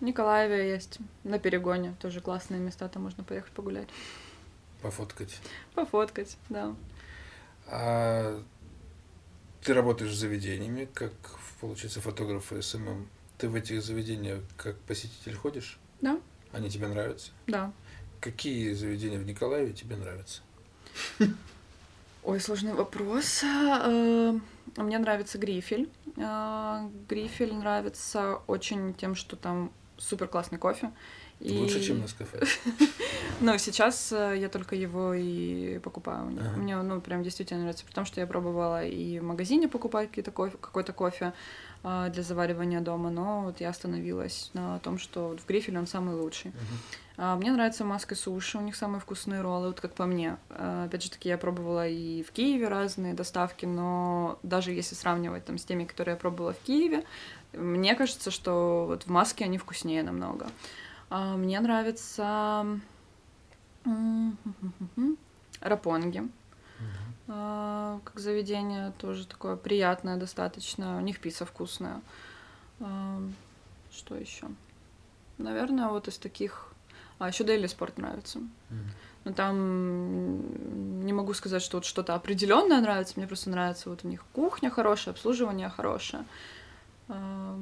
В Николаеве есть на перегоне, тоже классные места, там можно поехать погулять, Пофоткать. пофоткать, да. А ты работаешь с заведениями, как, получается, фотограф и СММ. Ты в этих заведениях как посетитель ходишь? Да, Они тебе нравятся? да. Какие заведения в Николаеве тебе нравятся? Ой, сложный вопрос. Э, Мне нравится Грифель. Э, Грифель нравится очень тем, что там супер классный кофе. И- Лучше, чем на кафе. Ну, сейчас э, я только его и покупаю. Ага. Мне, ну, прям действительно нравится, потому что я пробовала и в магазине покупать какие-то кофе, какой-то кофе а, для заваривания дома, но вот я остановилась на том, что в Грифеле он самый лучший. А, Мне нравится маска суши, у них самые вкусные роллы, вот как по мне. А, Опять же таки, я пробовала и в Киеве разные доставки, но даже если сравнивать там с теми, которые я пробовала в Киеве, мне кажется, что вот в маске они вкуснее намного. А, Мне нравится м, рапонги. А, как заведение, тоже такое приятное достаточно. У них пицца вкусная. А, что еще? Наверное, вот из таких... А, еще Daily Sport нравится. Но там не могу сказать, что вот что-то определенное нравится. Мне просто нравится вот у них кухня хорошая, обслуживание хорошее. А,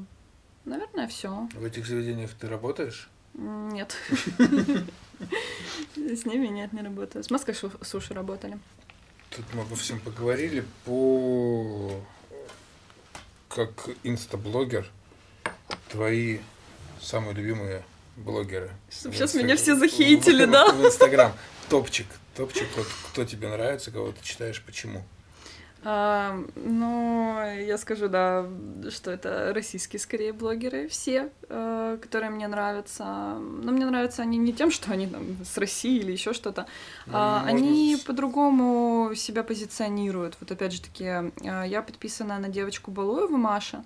наверное, все. В этих заведениях ты работаешь? Нет. С ними нет, не работаю. С Москвой суши работали. Тут мы обо всем поговорили. По как инстаблогер, твои самые любимые блогеры. Сейчас меня все захейтили, да? В Инстаграм. Топчик. Топчик, вот кто тебе нравится, кого ты читаешь, почему? А, ну, я скажу, да, что это российские скорее блогеры, все, э, которые мне нравятся. Но мне нравятся они не тем, что они там с России или еще что-то. Ну, а, они по-другому себя позиционируют. Вот опять же таки, э, я подписана на девочку Балуеву Маша.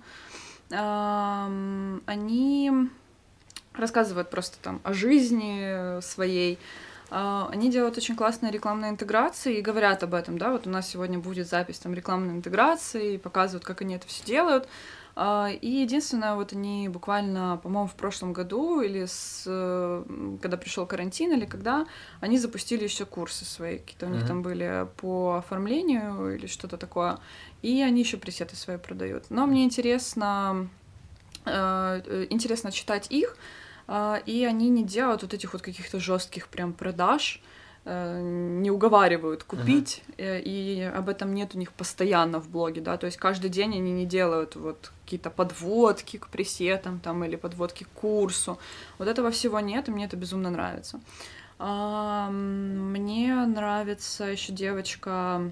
Э, они рассказывают просто там о жизни своей, они делают очень классные рекламные интеграции и говорят об этом, да, вот у нас сегодня будет запись там рекламной интеграции, и показывают, как они это все делают. А, и единственное, вот они буквально, по-моему, в прошлом году или с, когда пришел карантин или когда, они запустили еще курсы свои, какие-то у них mm-hmm. там были по оформлению или что-то такое, и они еще пресеты свои продают. Но мне интересно, э, интересно читать их, а, и они не делают вот этих вот каких-то жестких прям продаж, э, не уговаривают купить, uh-huh. и об этом нет у них постоянно в блоге, да, то есть каждый день они не делают вот какие-то подводки к пресетам там или подводки к курсу, вот этого всего нет, и мне это безумно нравится. А, мне нравится еще девочка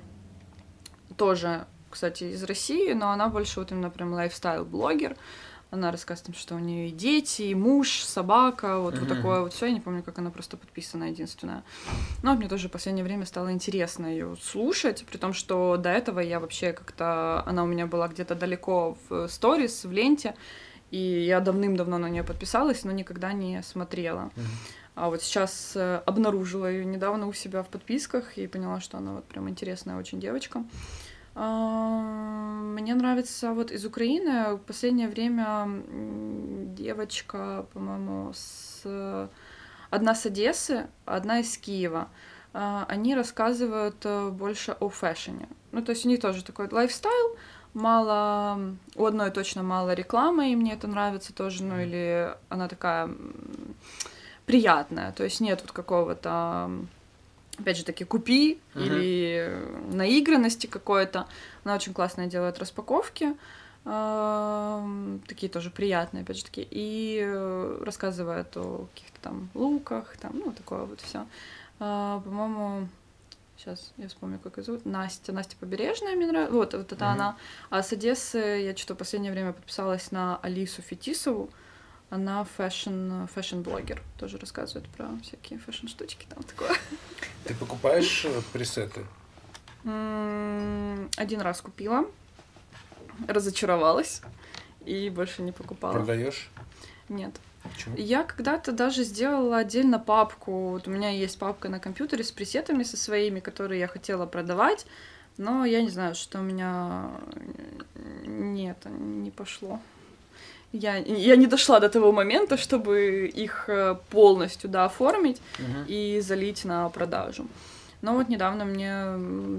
тоже, кстати, из России, но она больше вот именно прям лайфстайл-блогер, она рассказывает, что у нее и дети, и муж, собака, вот, mm-hmm. вот такое вот все. Я не помню, как она просто подписана, единственная. Но мне тоже в последнее время стало интересно ее слушать, при том, что до этого я вообще как-то... Она у меня была где-то далеко в сторис, в ленте, и я давным-давно на нее подписалась, но никогда не смотрела. Mm-hmm. А вот сейчас э, обнаружила ее недавно у себя в подписках и поняла, что она вот прям интересная очень девочка. Мне нравится вот из Украины в последнее время девочка, по-моему, с одна с Одессы, одна из Киева. А, они рассказывают э, больше о фэшне. Ну, то есть у них тоже такой лайфстайл, мало, у одной точно мало рекламы, и мне это нравится тоже, ну, или она такая приятная, то есть нет вот какого-то опять же таки, купи uh-huh. или наигранности какой-то. Она очень классно делает распаковки, э, такие тоже приятные, опять же таки, и рассказывает о каких-то там луках, там, ну, такое вот все. Э, по-моему, сейчас я вспомню, как ее зовут, Настя, Настя Побережная мне нравится, вот, вот это uh-huh. она. А с Одессы я что-то в последнее время подписалась на Алису Фетисову, она фэшн, фэшн-блогер, тоже рассказывает про всякие фэшн-штучки, там такое. Ты покупаешь э, пресеты? Один раз купила, разочаровалась и больше не покупала. Продаешь? Нет. Почему? Я когда-то даже сделала отдельно папку. Вот у меня есть папка на компьютере с пресетами со своими, которые я хотела продавать, но я не знаю, что у меня нет, не пошло я, я не дошла до того момента, чтобы их э, полностью да, оформить uh-huh. и залить на продажу. Но вот недавно мне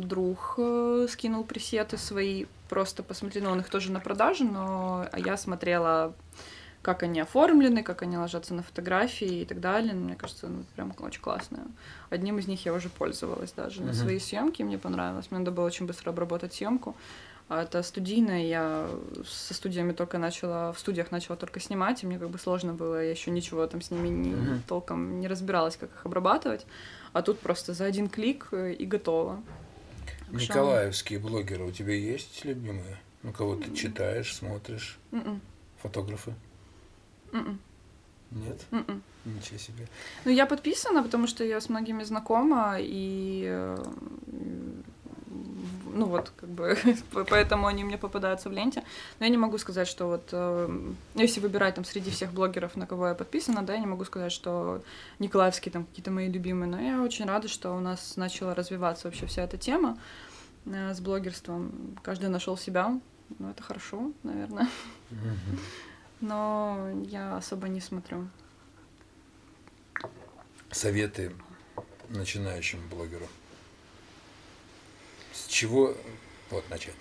друг э, скинул пресеты свои, просто посмотрел, ну, он их тоже на продажу, но я смотрела, как они оформлены, как они ложатся на фотографии и так далее. Мне кажется, ну, прям очень классно. Одним из них я уже пользовалась даже uh-huh. на свои съемки, мне понравилось. Мне надо было очень быстро обработать съемку. А это студийное, я со студиями только начала, в студиях начала только снимать, и мне как бы сложно было, я еще ничего там с ними не, mm-hmm. толком не разбиралась, как их обрабатывать. А тут просто за один клик э, и готово. Николаевские блогеры у тебя есть любимые? Ну, кого ты читаешь, смотришь? Mm-mm. М-м. Фотографы? Mm-mm. М-м. Нет? Mm-mm. Ничего себе. Ну, я подписана, потому что я с многими знакома, и э, ну вот, как бы, поэтому они мне попадаются в ленте. Но я не могу сказать, что вот, э, если выбирать там среди всех блогеров, на кого я подписана, да, я не могу сказать, что Николаевские там какие-то мои любимые, но я очень рада, что у нас начала развиваться вообще вся эта тема э, с блогерством. Каждый нашел себя, ну это хорошо, наверное. Но я особо не смотрю. Советы начинающему блогеру. С чего вот начать?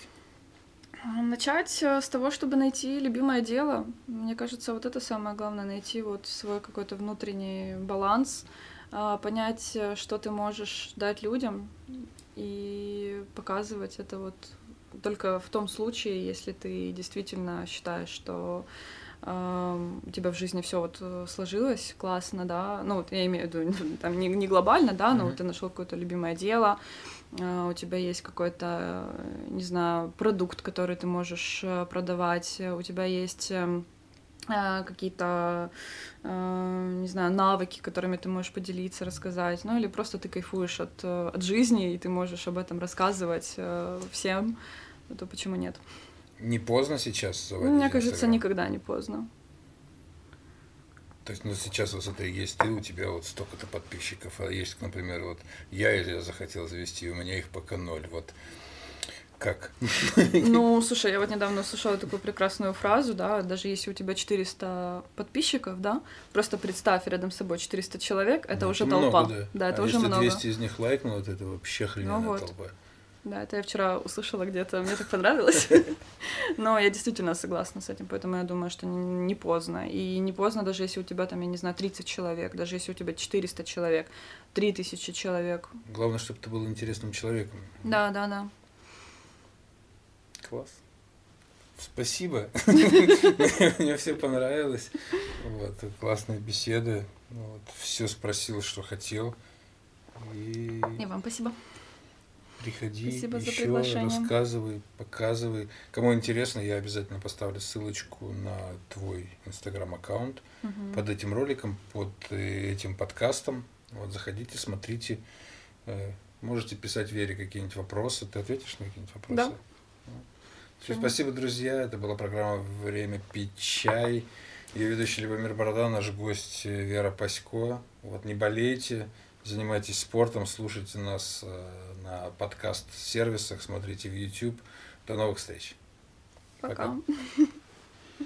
Начать э, с того, чтобы найти любимое дело. Мне кажется, вот это самое главное, найти вот свой какой-то внутренний баланс, а, понять, э, что ты можешь дать людям и показывать это вот только в том случае, если ты действительно считаешь, что у тебя в жизни все вот э, сложилось классно, да, ну вот я имею в виду там не, не глобально, да, но mm-hmm. вот ты нашел какое-то любимое дело, а, у тебя есть какой-то, не знаю, продукт, который ты можешь э, продавать, у тебя есть эм, а, какие-то, э, не знаю, навыки, которыми ты можешь поделиться, рассказать, ну или просто ты кайфуешь от, от жизни, и ты можешь об этом рассказывать всем, то почему нет? Не поздно сейчас заводить Мне кажется, Instagram? никогда не поздно. То есть, ну, сейчас вот смотри, есть ты, у тебя вот столько-то подписчиков, а есть, например, вот я или я захотел завести, у меня их пока ноль, вот как? Ну, слушай, я вот недавно услышала такую прекрасную фразу, да, даже если у тебя 400 подписчиков, да, просто представь рядом с собой 400 человек, это ну, уже много, толпа. Да, да это а уже если много. 200 из них лайкнуло, это вообще охрененная ну, вот. толпа. Да, это я вчера услышала где-то, мне так понравилось. Но я действительно согласна с этим, поэтому я думаю, что не поздно. И не поздно, даже если у тебя там, я не знаю, 30 человек, даже если у тебя 400 человек, 3000 человек. Главное, чтобы ты был интересным человеком. Да, да, да. Класс. Спасибо. Мне все понравилось. Вот, классная беседа. Вот, все спросил, что хотел. И... И вам спасибо. Приходи Спасибо еще, рассказывай, показывай. Кому интересно, я обязательно поставлю ссылочку на твой инстаграм-аккаунт угу. под этим роликом, под э, этим подкастом. Вот заходите, смотрите. Э, можете писать Вере какие-нибудь вопросы. Ты ответишь на какие-нибудь вопросы? Да. Все, спасибо, друзья. Это была программа «Время пить чай». Ее ведущий Любомир Борода, наш гость э, Вера Пасько. Вот не болейте, занимайтесь спортом, слушайте нас э, на подкаст-сервисах, смотрите в YouTube. До новых встреч. Пока. Пока.